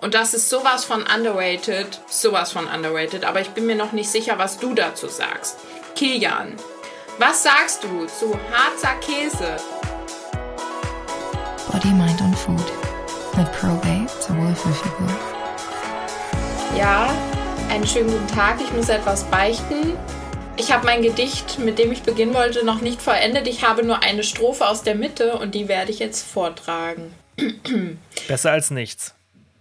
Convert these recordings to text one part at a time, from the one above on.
Und das ist sowas von underrated, sowas von underrated. Aber ich bin mir noch nicht sicher, was du dazu sagst. Kilian, was sagst du zu Harzer Käse? Body, Mind und Food. Mit Probate zur Wohlfühlfigur. Ja, einen schönen guten Tag. Ich muss etwas beichten. Ich habe mein Gedicht, mit dem ich beginnen wollte, noch nicht vollendet. Ich habe nur eine Strophe aus der Mitte und die werde ich jetzt vortragen. Besser als nichts.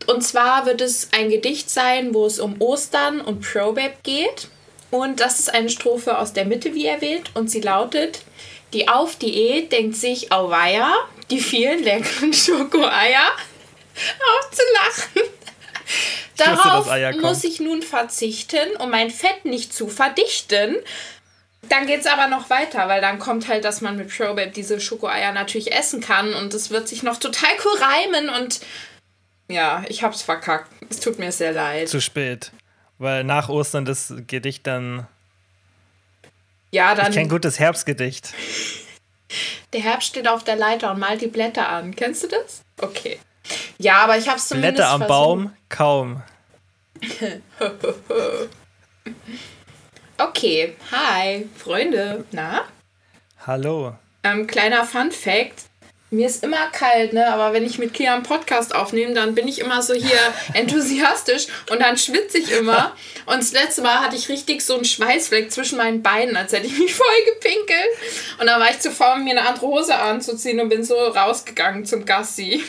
Und zwar wird es ein Gedicht sein, wo es um Ostern und Probab geht. Und das ist eine Strophe aus der Mitte, wie erwähnt. Und sie lautet: Die Auf-Diät denkt sich, auweia, die vielen leckeren Schokoeier. Aufzulachen. Darauf muss ich nun verzichten, um mein Fett nicht zu verdichten. Dann geht es aber noch weiter, weil dann kommt halt, dass man mit Probab diese Schokoeier natürlich essen kann und es wird sich noch total cool reimen und ja, ich hab's verkackt. Es tut mir sehr leid. Zu spät. Weil nach Ostern das Gedicht dann. Ja, dann. Ich kenn gutes Herbstgedicht. Der Herbst steht auf der Leiter und malt die Blätter an. Kennst du das? Okay. Ja, aber ich hab's zumindest. Blätter am versucht. Baum, kaum. okay, hi, Freunde. Na? Hallo. Ähm, kleiner Fun Fact: mir ist immer kalt, ne? Aber wenn ich mit Kia einen Podcast aufnehme, dann bin ich immer so hier enthusiastisch und dann schwitze ich immer. Und das letzte Mal hatte ich richtig so einen Schweißfleck zwischen meinen Beinen, als hätte ich mich voll gepinkelt. Und dann war ich zu faul, mir eine andere Hose anzuziehen und bin so rausgegangen zum Gassi.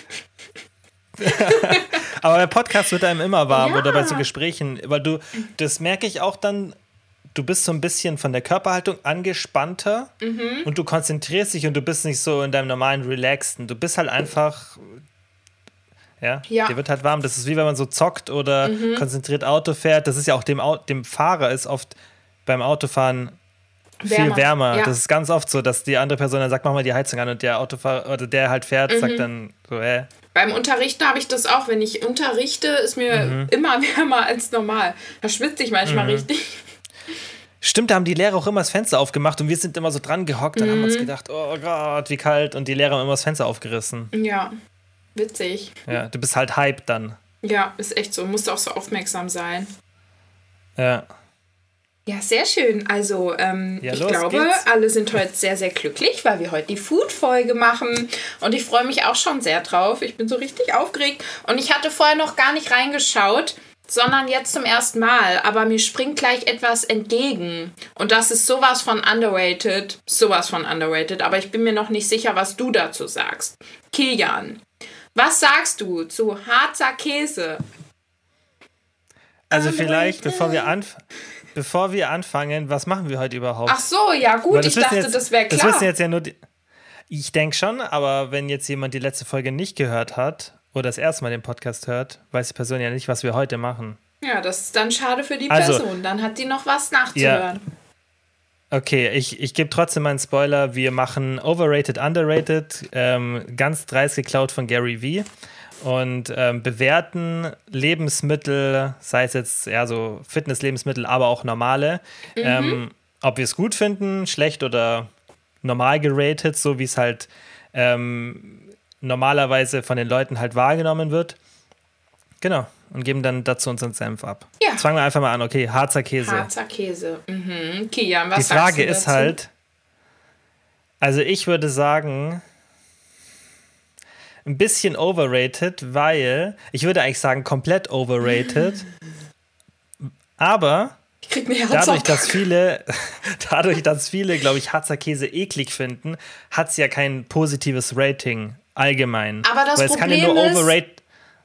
Aber der Podcast wird einem immer warm ja. oder bei so Gesprächen, weil du, das merke ich auch dann du bist so ein bisschen von der Körperhaltung angespannter mhm. und du konzentrierst dich und du bist nicht so in deinem normalen Relaxten. Du bist halt einfach. Ja, ja. dir wird halt warm. Das ist wie wenn man so zockt oder mhm. konzentriert Auto fährt. Das ist ja auch dem, dem Fahrer ist oft beim Autofahren viel wärmer. Ja. Das ist ganz oft so, dass die andere Person dann sagt, mach mal die Heizung an und der Autofahrer oder der halt fährt, mhm. sagt dann so, hä. Beim Unterrichten habe ich das auch. Wenn ich unterrichte, ist mir mhm. immer wärmer als normal. Da schwitze ich manchmal mhm. richtig. Stimmt, da haben die Lehrer auch immer das Fenster aufgemacht und wir sind immer so dran gehockt. Dann mhm. haben wir uns gedacht, oh Gott, wie kalt. Und die Lehrer haben immer das Fenster aufgerissen. Ja, witzig. Ja, du bist halt hype dann. Ja, ist echt so. Musst auch so aufmerksam sein. Ja. Ja, sehr schön. Also, ähm, ja, ich glaube, geht's. alle sind heute sehr, sehr glücklich, weil wir heute die Food-Folge machen. Und ich freue mich auch schon sehr drauf. Ich bin so richtig aufgeregt. Und ich hatte vorher noch gar nicht reingeschaut sondern jetzt zum ersten Mal. Aber mir springt gleich etwas entgegen. Und das ist sowas von underrated, sowas von underrated. Aber ich bin mir noch nicht sicher, was du dazu sagst. Kilian, was sagst du zu Harzer Käse? Also vielleicht, bevor wir, anf bevor wir anfangen, was machen wir heute überhaupt? Ach so, ja gut, ich dachte, jetzt, das wäre klar. Das wissen jetzt ja nur die, ich denke schon, aber wenn jetzt jemand die letzte Folge nicht gehört hat oder das erste Mal den Podcast hört, weiß die Person ja nicht, was wir heute machen. Ja, das ist dann schade für die also, Person. Dann hat die noch was nachzuhören. Ja. Okay, ich, ich gebe trotzdem einen Spoiler. Wir machen Overrated, Underrated, ähm, ganz dreist geklaut von Gary Vee und ähm, bewerten Lebensmittel, sei es jetzt ja so Fitness-Lebensmittel, aber auch normale, mhm. ähm, ob wir es gut finden, schlecht oder normal geratet, so wie es halt ähm, normalerweise von den Leuten halt wahrgenommen wird. Genau. Und geben dann dazu unseren Senf ab. Ja. Jetzt fangen wir einfach mal an. Okay, Harzer Käse. Harzer Käse. Mhm. Kian, was Die Frage ist halt, also ich würde sagen, ein bisschen overrated, weil, ich würde eigentlich sagen, komplett overrated. aber dadurch, dass viele, dadurch, dass viele, glaube ich, Harzer Käse eklig finden, hat es ja kein positives Rating allgemein. Aber das weil Problem ja ist,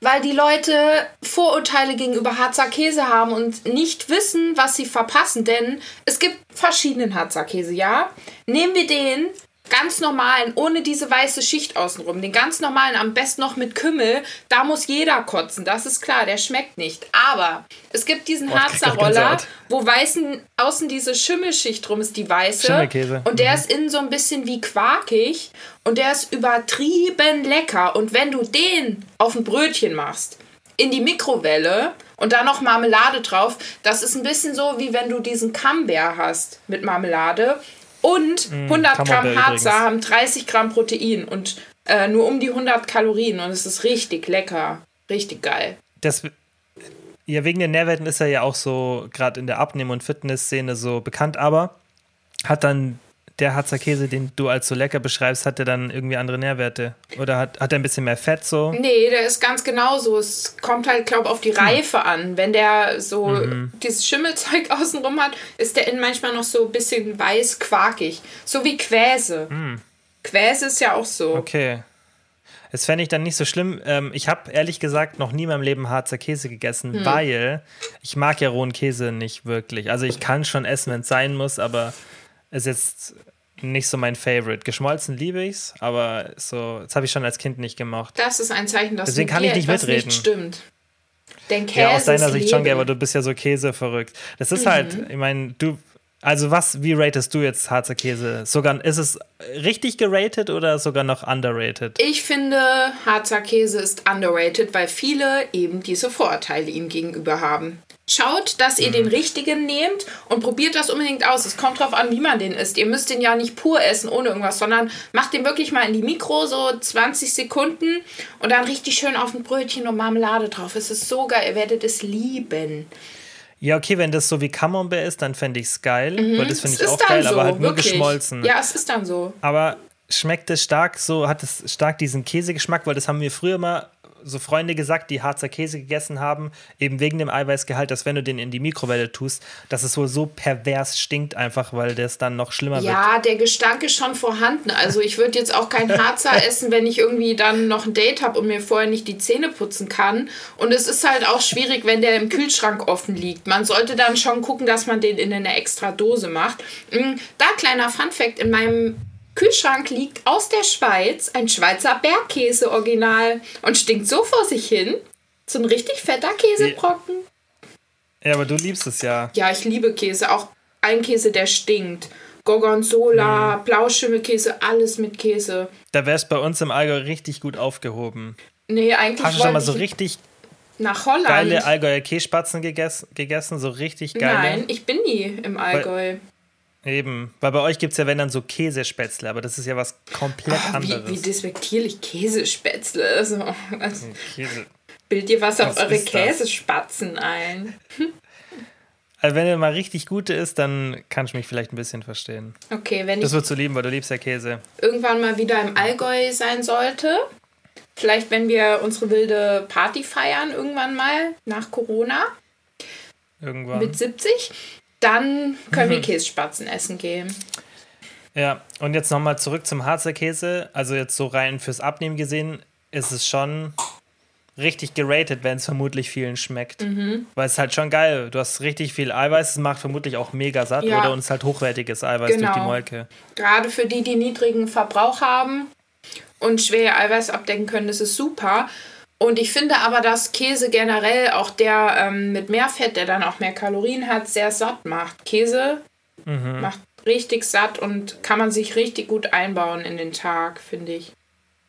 weil die Leute Vorurteile gegenüber Harzer Käse haben und nicht wissen, was sie verpassen. Denn es gibt verschiedenen Harzer Käse, ja? Nehmen wir den, ganz normalen, ohne diese weiße Schicht außenrum, den ganz normalen, am besten noch mit Kümmel, da muss jeder kotzen, das ist klar, der schmeckt nicht. Aber es gibt diesen oh, Harzer Roller, wo weißen, außen diese Schimmelschicht drum ist, die weiße. Schimmelkäse. Und der mhm. ist innen so ein bisschen wie quarkig und der ist übertrieben lecker. Und wenn du den auf ein Brötchen machst, in die Mikrowelle und da noch Marmelade drauf. Das ist ein bisschen so, wie wenn du diesen Camembert hast mit Marmelade und 100 mm, Gramm Harzer haben 30 Gramm Protein und äh, nur um die 100 Kalorien. Und es ist richtig lecker. Richtig geil. Das, ja, wegen den Nährwerten ist er ja auch so, gerade in der Abnehmen- und Fitnessszene so bekannt, aber hat dann der Harzer Käse, den du als so lecker beschreibst, hat der dann irgendwie andere Nährwerte? Oder hat, hat er ein bisschen mehr Fett so? Nee, der ist ganz genauso. Es kommt halt, glaube ich, auf die Reife an. Wenn der so Mhm. dieses Schimmelzeug außenrum hat, ist der innen manchmal noch so ein bisschen weiß quakig. So wie Quäse. Quäse ist ja auch so. Mhm. Okay. Das fände ich dann nicht so schlimm. Ähm, ich habe ehrlich gesagt noch nie in meinem Leben Harzer Käse gegessen, Hm. weil ich mag ja rohen Käse nicht wirklich. Also ich kann schon essen, wenn es sein muss, aber ist jetzt nicht so mein Favorite. Geschmolzen liebe ich's, aber so, das habe ich schon als Kind nicht gemacht. Das ist ein Zeichen, dass Deswegen kann ich nicht mitreden. nicht stimmt. Denn Käse Ja, aus deiner Sicht schon, Leben. aber du bist ja so Käse verrückt. Das Mhm. ist halt, ich meine, du, also was, wie ratest du jetzt Harzer Käse? Sogar, ist es richtig geratet oder sogar noch underrated? Ich finde, Harzer Käse ist underrated, weil viele eben diese Vorurteile ihm gegenüber haben. Schaut, dass ihr den richtigen nehmt und probiert das unbedingt aus. Es kommt drauf an, wie man den isst. Ihr müsst den ja nicht pur essen, ohne irgendwas, sondern macht den wirklich mal in die Mikro, so 20 Sekunden und dann richtig schön auf ein Brötchen und Marmelade drauf. Es ist so geil, ihr werdet es lieben. Ja, okay, wenn das so wie Camembert ist, dann fände ich es geil, weil das finde Mhm. Ich auch geil, so, aber halt nur wirklich. geschmolzen. Ja, es ist dann so. Aber schmeckt es stark so, hat es stark diesen Käsegeschmack, weil das haben mir früher mal so Freunde gesagt, die Harzer Käse gegessen haben, eben wegen dem Eiweißgehalt, dass wenn du den in die Mikrowelle tust, dass es wohl so pervers stinkt einfach, weil das dann noch schlimmer wird. Ja, der Gestank ist schon vorhanden. Also ich würde jetzt auch kein Harzer essen, wenn ich irgendwie dann noch ein Date habe und mir vorher nicht die Zähne putzen kann. Und es ist halt auch schwierig, wenn der im Kühlschrank offen liegt. Man sollte dann schon gucken, dass man den in eine extra Dose macht. Mm, Da kleiner Funfact, in meinem Kühlschrank liegt aus der Schweiz ein Schweizer Bergkäse original und stinkt so vor sich hin. So ein richtig fetter Käsebrocken. Ja, aber du liebst es ja. Ja, ich liebe Käse. Auch ein Käse, der stinkt. Gorgonzola, Blauschimmelkäse, alles mit Käse. Da wär's bei uns im Allgäu richtig gut aufgehoben. Nee, eigentlich Hast du schon mal so ich richtig nach Holland. geile Allgäuer Kässpatzen gegessen, gegessen? So richtig geile? Nein, ich bin nie im Allgäu. Eben. Weil bei euch gibt es ja, wenn dann so Käsespätzle, aber das ist ja was komplett wie, anderes. wie despektierlich Käsespätzle. Also, also Käse. bild dir was auf Was eure ist das? Käsespatzen ein. Also wenn er mal richtig gute ist, dann kannst du mich vielleicht ein bisschen verstehen. Okay, wenn Das ich würdest du lieben, weil du liebst ja Käse. irgendwann mal wieder im Allgäu sein sollte, vielleicht wenn wir unsere wilde Party feiern, irgendwann mal nach Corona, Irgendwann. mit 70, dann können Mhm. wir Kässpatzen essen gehen. Ja, und jetzt nochmal zurück zum Harzer Käse. Also jetzt so rein fürs Abnehmen gesehen, ist es schon richtig geratet, wenn es vermutlich vielen schmeckt. Mhm. Weil es ist halt schon geil. Du hast richtig viel Eiweiß, es macht vermutlich auch mega satt, Ja. oder? Und es ist halt hochwertiges Eiweiß durch die Genau. Molke. Gerade für die, die niedrigen Verbrauch haben und schwer Eiweiß abdecken können, das ist super. Und ich finde aber, dass Käse generell auch der ähm, mit mehr Fett, der dann auch mehr Kalorien hat, sehr satt macht. Käse Mhm. macht richtig satt und kann man sich richtig gut einbauen in den Tag, finde ich.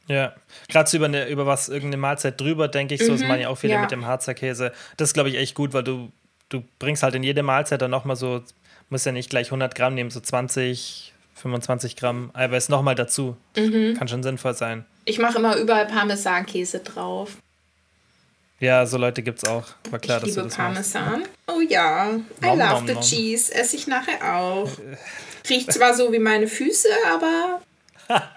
Ja, gerade so über, eine, über was, irgendeine Mahlzeit drüber, denke ich, so das machen ja auch viele Mhm. ja. mit dem Harzer Käse. Das ist, glaube ich, echt gut, weil du, du bringst halt in jede Mahlzeit dann nochmal so, musst ja nicht gleich 100 Gramm nehmen, so 20, 25 Gramm Eiweiß nochmal dazu. Mhm. Kann schon sinnvoll sein. Ich mache immer überall Parmesankäse drauf. Ja, so Leute gibt es auch. War klar, ich dass liebe das machst. Parmesan. Oh ja, I Nom, love nom, the nom. cheese. Esse ich nachher auch. Riecht zwar so wie meine Füße, aber.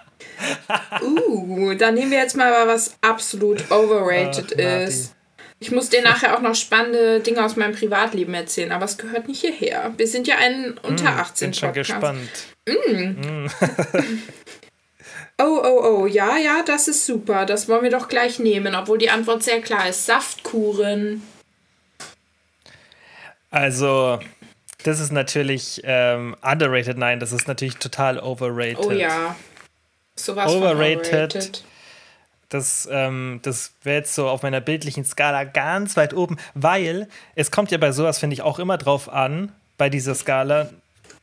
Uh, dann nehmen wir jetzt mal was absolut overrated Ach, ist. Ich muss dir nachher auch noch spannende Dinge aus meinem Privatleben erzählen, aber es gehört nicht hierher. Wir sind ja ein unter 18 Bin schon gespannt. Oh, oh, oh, ja, ja, das ist super. Das wollen wir doch gleich nehmen, obwohl die Antwort sehr klar ist. Saftkuren. Also, das ist natürlich ähm, underrated. Nein, das ist natürlich total overrated. Oh ja. Sowas Overrated. von overrated. Das, ähm, das wäre jetzt so auf meiner bildlichen Skala ganz weit oben, weil es kommt ja bei sowas, finde ich, auch immer drauf an, bei dieser Skala,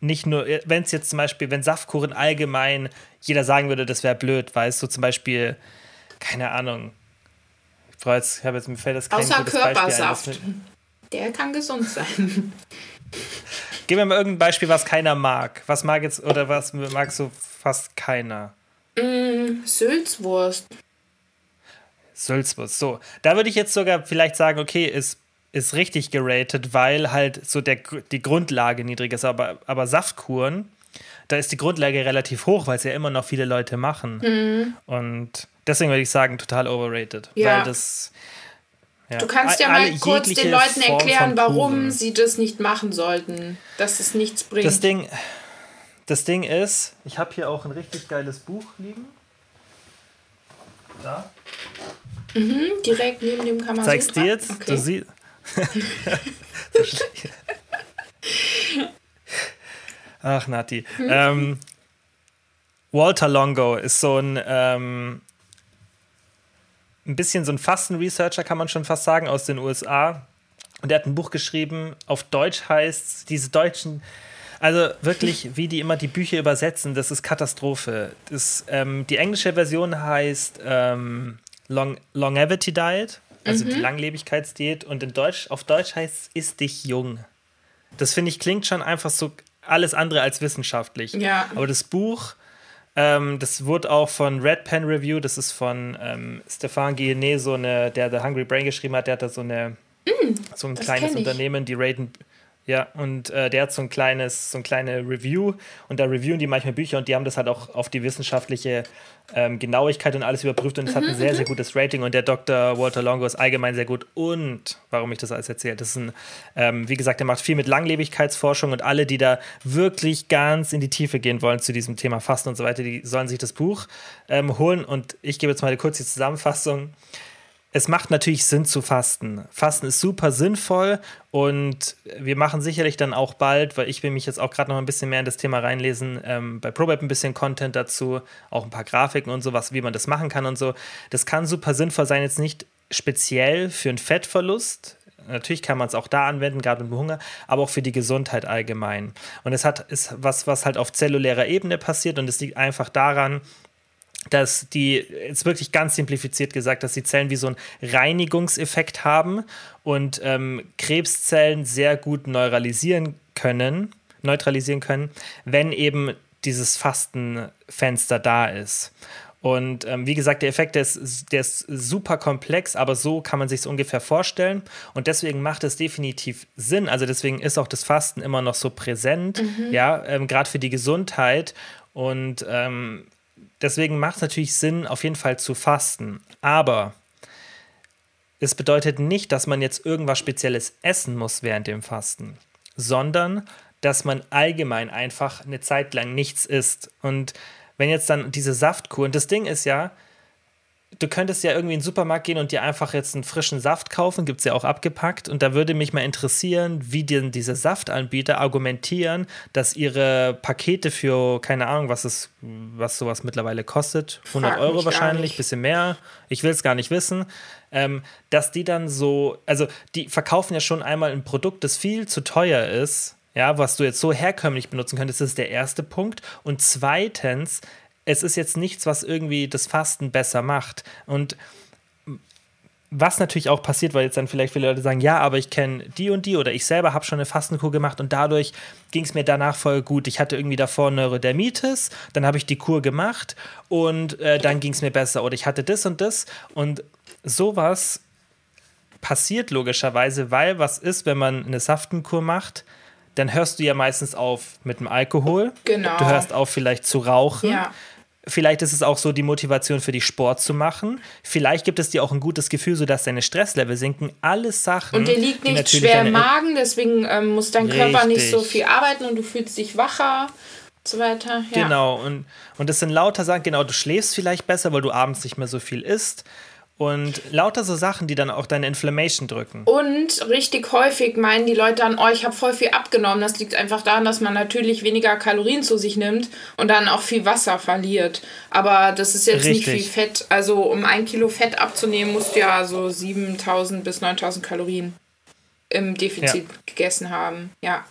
nicht nur, wenn es jetzt zum Beispiel, wenn Saftkuchen allgemein jeder sagen würde, das wäre blöd, weißt du, zum Beispiel, keine Ahnung, ich brauche jetzt, ich habe jetzt, mir fällt das kein Außer ein, Körpersaft. das- Der kann gesund sein. Gib mir mal irgendein Beispiel, was keiner mag. Was mag jetzt, oder was mag so fast keiner? Sülzwurst. Sülzbus. So, da würde ich jetzt sogar vielleicht sagen, okay, ist, ist richtig geratet, weil halt so der, die Grundlage niedrig ist. Aber, aber Saftkuren, da ist die Grundlage relativ hoch, weil es ja immer noch viele Leute machen. Mhm. Und deswegen würde ich sagen, total overrated. Ja. Weil das. Ja, Du kannst ja mal kurz den Leuten Form erklären, warum sie das nicht machen sollten. Dass es nichts bringt. Das Ding, das Ding ist, ich habe hier auch ein richtig geiles Buch liegen. Da. Direkt neben dem Kamasutra. Zeig's dir jetzt. Okay. Du siehst. Ach, Nati. Ähm, Walter Longo ist so ein, ähm, ein bisschen so ein Fasten-Researcher, kann man schon fast sagen, aus den USA. Und er hat ein Buch geschrieben, auf Deutsch heißt diese deutschen, also wirklich, wie die immer die Bücher übersetzen, das ist Katastrophe. Das, ähm, die englische Version heißt ähm, Long Longevity Diet, also die Langlebigkeitsdiät. Und in Deutsch, auf Deutsch heißt es Ist dich jung. Das finde ich klingt schon einfach so alles andere als wissenschaftlich. Ja. Aber das Buch, ähm, das wurde auch von Red Pen Review, das ist von ähm, Stefan Guillenet, so eine, der The Hungry Brain geschrieben hat, der hat da so eine so ein kleines. Unternehmen, die raten. Ja, und äh, der hat so ein kleines, so ein kleine Review und da reviewen die manchmal Bücher und die haben das halt auch auf die wissenschaftliche ähm, Genauigkeit und alles überprüft und es hat Mhm, ein sehr, sehr gutes Rating und der Dr. Walter Longo ist allgemein sehr gut und warum ich das alles erzähle, das ist ein, ähm, wie gesagt, der macht viel mit Langlebigkeitsforschung und alle, die da wirklich ganz in die Tiefe gehen wollen zu diesem Thema Fasten und so weiter, die sollen sich das Buch ähm, holen und ich gebe jetzt mal kurz die Zusammenfassung es macht natürlich Sinn zu fasten. Fasten ist super sinnvoll und wir machen sicherlich dann auch bald, weil ich will mich jetzt auch gerade noch ein bisschen mehr in das Thema reinlesen, ähm, bei ProBab ein bisschen Content dazu, auch ein paar Grafiken und sowas, wie man das machen kann und so. Das kann super sinnvoll sein, jetzt nicht speziell für einen Fettverlust. Natürlich kann man es auch da anwenden, gerade mit dem Hunger, aber auch für die Gesundheit allgemein. Und es hat ist was, was halt auf zellulärer Ebene passiert und es liegt einfach daran, dass die, jetzt wirklich ganz simplifiziert gesagt, dass die Zellen wie so einen Reinigungseffekt haben und ähm, Krebszellen sehr gut neuralisieren können, neutralisieren können, wenn eben dieses Fastenfenster da ist. Und ähm, wie gesagt, der Effekt der ist, der ist super komplex, aber so kann man sich es ungefähr vorstellen. Und deswegen macht es definitiv Sinn. Also deswegen ist auch das Fasten immer noch so präsent, ja, ähm, gerade für die Gesundheit. Und ähm, deswegen macht es natürlich Sinn, auf jeden Fall zu fasten. Aber es bedeutet nicht, dass man jetzt irgendwas Spezielles essen muss während dem Fasten, sondern dass man allgemein einfach eine Zeit lang nichts isst. Und wenn jetzt dann diese Saftkur, und das Ding ist ja, du könntest ja irgendwie in den Supermarkt gehen und dir einfach jetzt einen frischen Saft kaufen, gibt es ja auch abgepackt. Und da würde mich mal interessieren, wie denn diese Saftanbieter argumentieren, dass ihre Pakete für, keine Ahnung, was es, was sowas mittlerweile kostet, 100 Frag Euro wahrscheinlich, bisschen mehr, ich will es gar nicht wissen, ähm, dass die dann so, also die verkaufen ja schon einmal ein Produkt, das viel zu teuer ist, ja, was du jetzt so herkömmlich benutzen könntest, das ist der erste Punkt. Und zweitens, es ist jetzt nichts, was irgendwie das Fasten besser macht. Und was natürlich auch passiert, weil jetzt dann vielleicht viele Leute sagen, ja, aber ich kenne die und die oder ich selber habe schon eine Fastenkur gemacht und dadurch ging es mir danach voll gut. Ich hatte irgendwie davor Neurodermitis, dann habe ich die Kur gemacht und äh, dann ging es mir besser oder ich hatte das und das und sowas passiert logischerweise, weil was ist, wenn man eine Saftenkur macht, dann hörst du ja meistens auf mit dem Alkohol. Genau. Du hörst auf vielleicht zu rauchen. Ja. Vielleicht ist es auch so die Motivation für dich, Sport zu machen. Vielleicht gibt es dir auch ein gutes Gefühl, sodass deine Stresslevel sinken. Alles Sachen. Und dir liegt nicht schwer im Magen, deswegen ähm, muss dein Körper nicht Richtig. so viel arbeiten und du fühlst dich wacher und so weiter. Ja. Genau, und, und das sind lauter Sachen, genau, du schläfst vielleicht besser, weil du abends nicht mehr so viel isst. Und lauter so Sachen, die dann auch deine Inflammation drücken. Und richtig häufig meinen die Leute dann, oh, ich habe voll viel abgenommen. Das liegt einfach daran, dass man natürlich weniger Kalorien zu sich nimmt und dann auch viel Wasser verliert. Aber das ist jetzt nicht Richtig. viel Fett. Also um ein Kilo Fett abzunehmen, musst du ja so 7000 bis 9000 Kalorien im Defizit gegessen haben. Ja.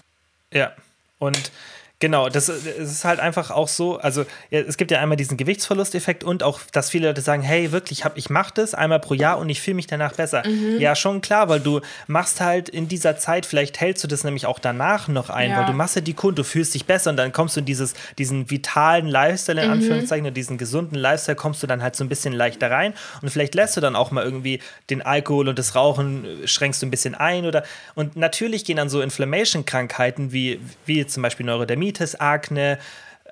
Ja. Und Genau, das, das, ist halt einfach auch so, also es gibt ja einmal diesen Gewichtsverlusteffekt und auch, dass viele Leute sagen, hey, wirklich, hab, ich mache das einmal pro Jahr und ich fühle mich danach besser. Mhm. Ja, schon klar, weil du machst halt in dieser Zeit, vielleicht hältst du das nämlich auch danach noch ein, ja. weil du machst ja die Kunden, du fühlst dich besser und dann kommst du in dieses, diesen vitalen Lifestyle, in mhm. Anführungszeichen, diesen gesunden Lifestyle, kommst du dann halt so ein bisschen leichter rein und vielleicht lässt du dann auch mal irgendwie den Alkohol und das Rauchen, äh, schränkst du ein bisschen ein oder, und natürlich gehen dann so Inflammation-Krankheiten wie, wie zum Beispiel Neurodermitis Dermatitis, Akne,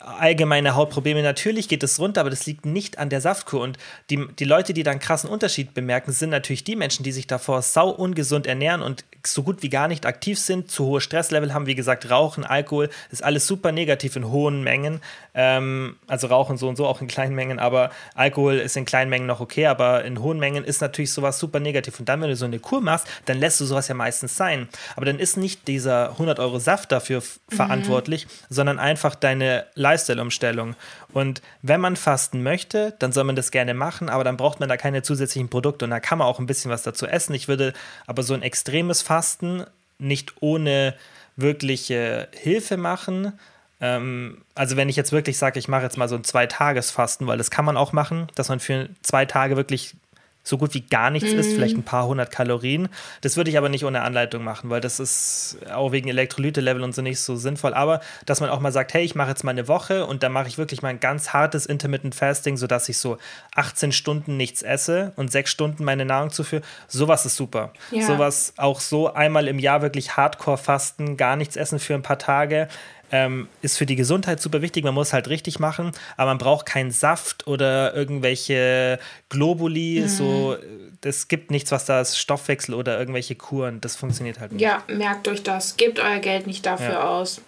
allgemeine Hautprobleme. Natürlich geht es runter, aber das liegt nicht an der Saftkur. Und die, die Leute, die da einen krassen Unterschied bemerken, sind natürlich die Menschen, die sich davor sau ungesund ernähren und so gut wie gar nicht aktiv sind, zu hohe Stresslevel haben, wie gesagt, Rauchen, Alkohol, ist alles super negativ in hohen Mengen. Ähm, also Rauchen so und so auch in kleinen Mengen, aber Alkohol ist in kleinen Mengen noch okay, aber in hohen Mengen ist natürlich sowas super negativ. Und dann, wenn du so eine Kur machst, dann lässt du sowas ja meistens sein. Aber dann ist nicht dieser 100 Euro Saft dafür mhm. verantwortlich, sondern einfach deine Lifestyle-Umstellung. Und wenn man fasten möchte, dann soll man das gerne machen, aber dann braucht man da keine zusätzlichen Produkte und da kann man auch ein bisschen was dazu essen. Ich würde aber so ein extremes Fasten nicht ohne wirkliche Hilfe machen. Ähm, also wenn ich jetzt wirklich sage, ich mache jetzt mal so ein Zwei-Tages-Fasten, weil das kann man auch machen, dass man für zwei Tage wirklich so gut wie gar nichts mhm. isst, vielleicht ein paar hundert Kalorien. Das würde ich aber nicht ohne Anleitung machen, weil das ist auch wegen Elektrolyte-Level und so nicht so sinnvoll. Aber dass man auch mal sagt, hey, ich mache jetzt mal eine Woche und dann mache ich wirklich mal ein ganz hartes Intermittent Fasting, sodass ich so 18 Stunden nichts esse und sechs Stunden meine Nahrung zuführe. Sowas ist super. Ja. Sowas auch so einmal im Jahr wirklich Hardcore fasten, gar nichts essen für ein paar Tage ähm, ist für die Gesundheit super wichtig. Man muss halt richtig machen, aber man braucht keinen Saft oder irgendwelche Globuli. Mhm. So, es gibt nichts, was da ist, Stoffwechsel oder irgendwelche Kuren. Das funktioniert halt nicht. Ja, merkt euch das. Gebt euer Geld nicht dafür ja. aus.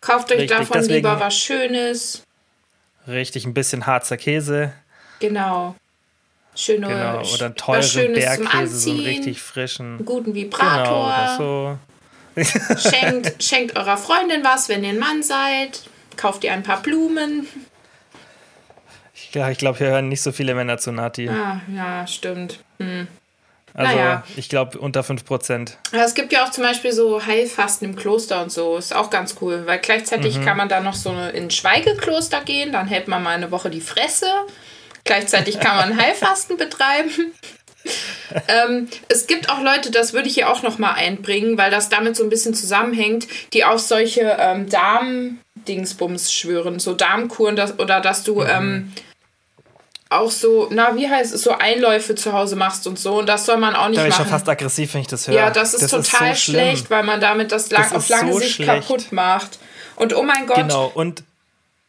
Kauft euch richtig, davon deswegen, lieber was Schönes. Richtig, ein bisschen Harzer Käse. Genau. Schöne, genau, oder einen teuren Bergkäse, so einen richtig frischen. Einen guten Vibrator. Genau, so schenkt, schenkt eurer Freundin was, wenn ihr ein Mann seid. Kauft ihr ein paar Blumen. Ja, ich glaube, hier hören nicht so viele Männer zu Nati. Ah, ja, stimmt. Hm. Also, naja. ich glaube, unter 5%. es gibt ja auch zum Beispiel so Heilfasten im Kloster und so. Ist auch ganz cool, weil gleichzeitig mhm. kann man da noch so in ein Schweigekloster gehen. Dann hält man mal eine Woche die Fresse. Gleichzeitig kann man Heilfasten betreiben ähm, es gibt auch Leute, das würde ich hier auch noch mal einbringen, weil das damit so ein bisschen zusammenhängt, die auf solche ähm, Darm-Dingsbums schwören, so Darmkuren das, oder dass du ähm, auch so, na, wie heißt es, so Einläufe zu Hause machst und so. Und das soll man auch nicht da machen. Da bin ich schon fast aggressiv, wenn ich das höre. Ja, das ist das total ist so schlecht, weil man damit das, lang, das auf lange so Sicht schlecht. kaputt macht. Und oh mein Gott. Genau, und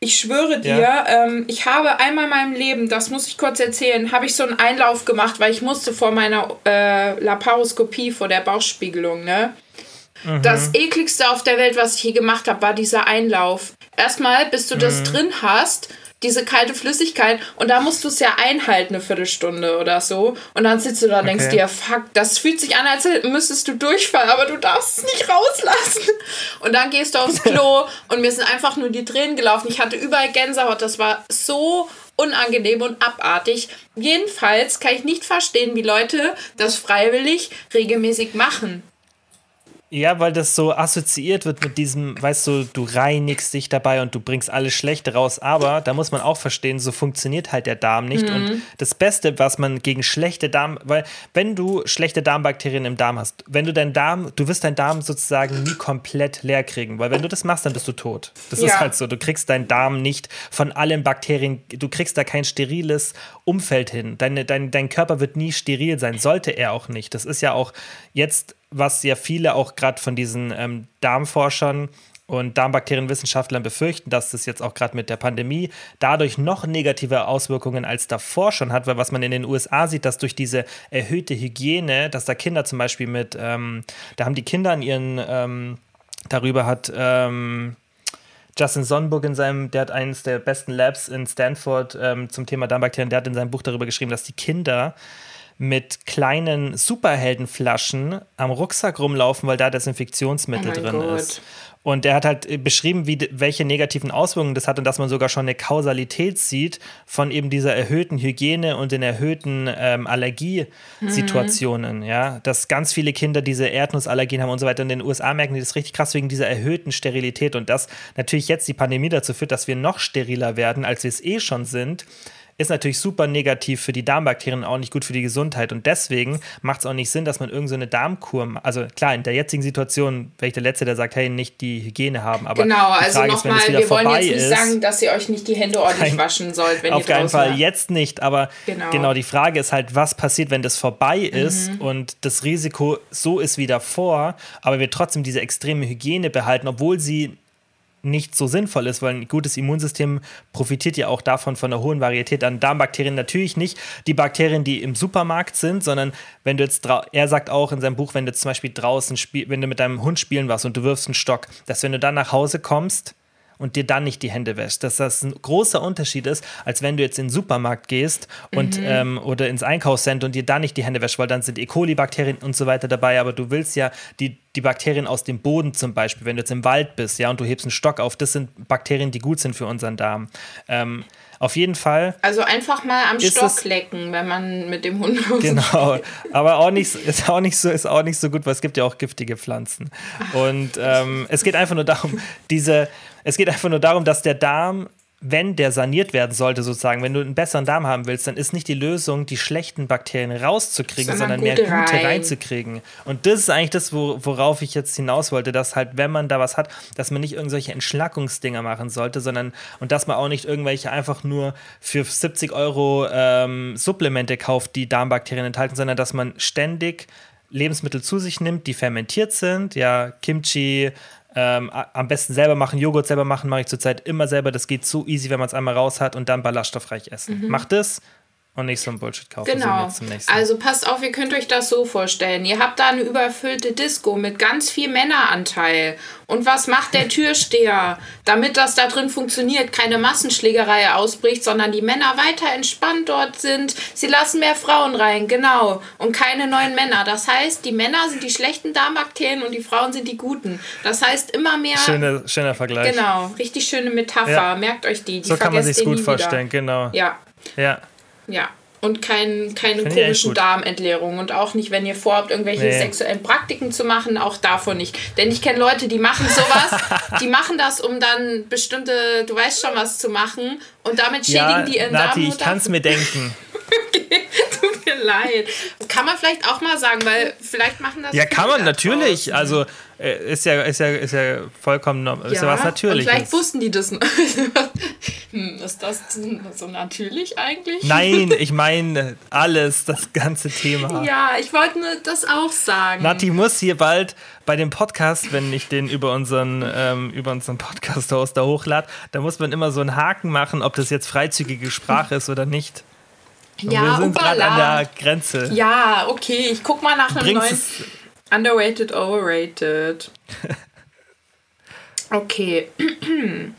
ich schwöre dir, ja. ähm, ich habe einmal in meinem Leben, das muss ich kurz erzählen, habe ich so einen Einlauf gemacht, weil ich musste vor meiner äh, Laparoskopie, vor der Bauchspiegelung, ne? Mhm. Das ekligste auf der Welt, was ich je gemacht habe, war dieser Einlauf. Erstmal, bis du mhm. das drin hast, diese kalte Flüssigkeit und da musst du es ja einhalten, eine Viertelstunde oder so. Und dann sitzt du da und okay. denkst dir, fuck, das fühlt sich an, als müsstest du durchfallen, aber du darfst es nicht rauslassen. Und dann gehst du aufs Klo und mir sind einfach nur die Tränen gelaufen. Ich hatte überall Gänsehaut, das war so unangenehm und abartig. Jedenfalls kann ich nicht verstehen, wie Leute das freiwillig regelmäßig machen. Ja, weil das so assoziiert wird mit diesem, weißt du, du reinigst dich dabei und du bringst alles Schlechte raus. Aber da muss man auch verstehen, so funktioniert halt der Darm nicht. Mhm. Und das Beste, was man gegen schlechte Darm, weil wenn du schlechte Darmbakterien im Darm hast, wenn du deinen Darm, du wirst deinen Darm sozusagen nie komplett leer kriegen, weil wenn du das machst, dann bist du tot. Das ja. ist halt so. Du kriegst deinen Darm nicht von allen Bakterien, du kriegst da kein steriles Umfeld hin. Deine, dein, dein Körper wird nie steril sein, sollte er auch nicht. Das ist ja auch jetzt was ja viele auch gerade von diesen ähm, Darmforschern und Darmbakterienwissenschaftlern befürchten, dass das jetzt auch gerade mit der Pandemie dadurch noch negative Auswirkungen als davor schon hat, weil was man in den USA sieht, dass durch diese erhöhte Hygiene, dass da Kinder zum Beispiel mit, ähm, da haben die Kinder an ihren, ähm, darüber hat ähm, Justin Sonnenburg in seinem, der hat eines der besten Labs in Stanford ähm, zum Thema Darmbakterien, der hat in seinem Buch darüber geschrieben, dass die Kinder mit kleinen Superheldenflaschen am Rucksack rumlaufen, weil da Desinfektionsmittel Oh drin Gott. ist. Und er hat halt äh, beschrieben, wie, welche negativen Auswirkungen das hat und dass man sogar schon eine Kausalität sieht von eben dieser erhöhten Hygiene und den erhöhten ähm, Allergiesituationen. Ja, dass ganz viele Kinder diese Erdnussallergien haben und so weiter. In den USA merken die das richtig krass wegen dieser erhöhten Sterilität und dass natürlich jetzt die Pandemie dazu führt, dass wir noch steriler werden, als wir es eh schon sind ist natürlich super negativ für die Darmbakterien und auch nicht gut für die Gesundheit. Und deswegen macht es auch nicht Sinn, dass man irgendeine so eine Darmkur, also klar, in der jetzigen Situation wäre ich der Letzte, der sagt, hey, nicht die Hygiene haben. Aber Genau, also nochmal, wir wollen jetzt nicht ist, sagen, dass ihr euch nicht die Hände ordentlich Kein- waschen sollt, wenn auf ihr keinen draußen Fall seid. jetzt nicht, aber Genau. genau. die Frage ist halt, was passiert, wenn das vorbei ist Mhm. und das Risiko so ist wie davor, aber wir trotzdem diese extreme Hygiene behalten, obwohl sie nicht so sinnvoll ist, weil ein gutes Immunsystem profitiert ja auch davon von einer hohen Varietät an Darmbakterien. Natürlich nicht die Bakterien, die im Supermarkt sind, sondern wenn du jetzt, er sagt auch in seinem Buch, wenn du zum Beispiel draußen, spiel, wenn du mit deinem Hund spielen warst und du wirfst einen Stock, dass wenn du dann nach Hause kommst, und dir dann nicht die Hände wäschst. Dass das ein großer Unterschied ist, als wenn du jetzt in den Supermarkt gehst und Mhm. ähm, oder ins Einkaufscenter und dir dann nicht die Hände wäschst, weil dann sind E. coli-Bakterien und so weiter dabei, aber du willst ja die, die Bakterien aus dem Boden zum Beispiel, wenn du jetzt im Wald bist, ja, und du hebst einen Stock auf, das sind Bakterien, die gut sind für unseren Darm. Ähm, auf jeden Fall Also einfach mal am Stock lecken, wenn man mit dem Hund los Genau, aber auch nicht, ist auch nicht so, ist auch nicht so gut, weil es gibt ja auch giftige Pflanzen. Und ähm, es geht einfach nur darum, diese, es geht einfach nur darum, dass der Darm, wenn der saniert werden sollte, sozusagen, wenn du einen besseren Darm haben willst, dann ist nicht die Lösung, die schlechten Bakterien rauszukriegen, Sondern sondern, mehr gute gute rein. reinzukriegen. Und das ist eigentlich das, wo, worauf ich jetzt hinaus wollte, dass halt, wenn man da was hat, dass man nicht irgendwelche Entschlackungsdinger machen sollte, sondern und dass man auch nicht irgendwelche einfach nur für 70 Euro ähm, Supplemente kauft, die Darmbakterien enthalten, sondern dass man ständig Lebensmittel zu sich nimmt, die fermentiert sind, ja, Kimchi, ähm, am besten selber machen, Joghurt selber machen, mache ich zurzeit immer selber. Das geht so easy, wenn man es einmal raus hat und dann ballaststoffreich essen. Macht das und nicht so ein Bullshit kaufen. Genau. Also passt auf, ihr könnt euch das so vorstellen. Ihr habt da eine überfüllte Disco mit ganz viel Männeranteil. Und was macht der Türsteher, damit das da drin funktioniert, keine Massenschlägerei ausbricht, sondern die Männer weiter entspannt dort sind. Sie lassen mehr Frauen rein, genau. Und keine neuen Männer. Das heißt, die Männer sind die schlechten Darmbakterien und die Frauen sind die guten. Das heißt, immer mehr. Schöner, schöner Vergleich. Genau, richtig schöne Metapher. Ja. Merkt euch die. die So kann man sich gut vorstellen, genau. Wieder. Ja. Ja. Ja. Und kein, keine echt komischen. Darmentleerungen. Und auch nicht, wenn ihr vorhabt, irgendwelche Nee. sexuellen Praktiken zu machen, auch davon nicht. Denn ich kenne Leute, die machen sowas, die machen das, um dann bestimmte, du weißt schon was zu machen. Und damit schädigen Ja, die ihren Nati, Darm. ich kann es mir denken. Tut mir leid. Kann man vielleicht auch mal sagen, weil vielleicht machen das. Ja, kann man natürlich. draußen. Also äh, ist ja, ist ja, ist ja vollkommen normal. Ist ja was Und Natürliches. vielleicht wussten die das. hm, ist das so natürlich eigentlich? Nein, ich meine alles, das ganze Thema. Ja, ich wollte nur das auch sagen. Nati muss hier bald bei dem Podcast, wenn ich den über unseren, ähm, über unseren Podcast-Host da hochlade, da muss man immer so einen Haken machen, ob das jetzt freizügige Sprache ist oder nicht. Und ja, wir sind gerade an der Grenze. Ja, okay, ich guck mal nach einem neuen. Underrated, overrated. Okay.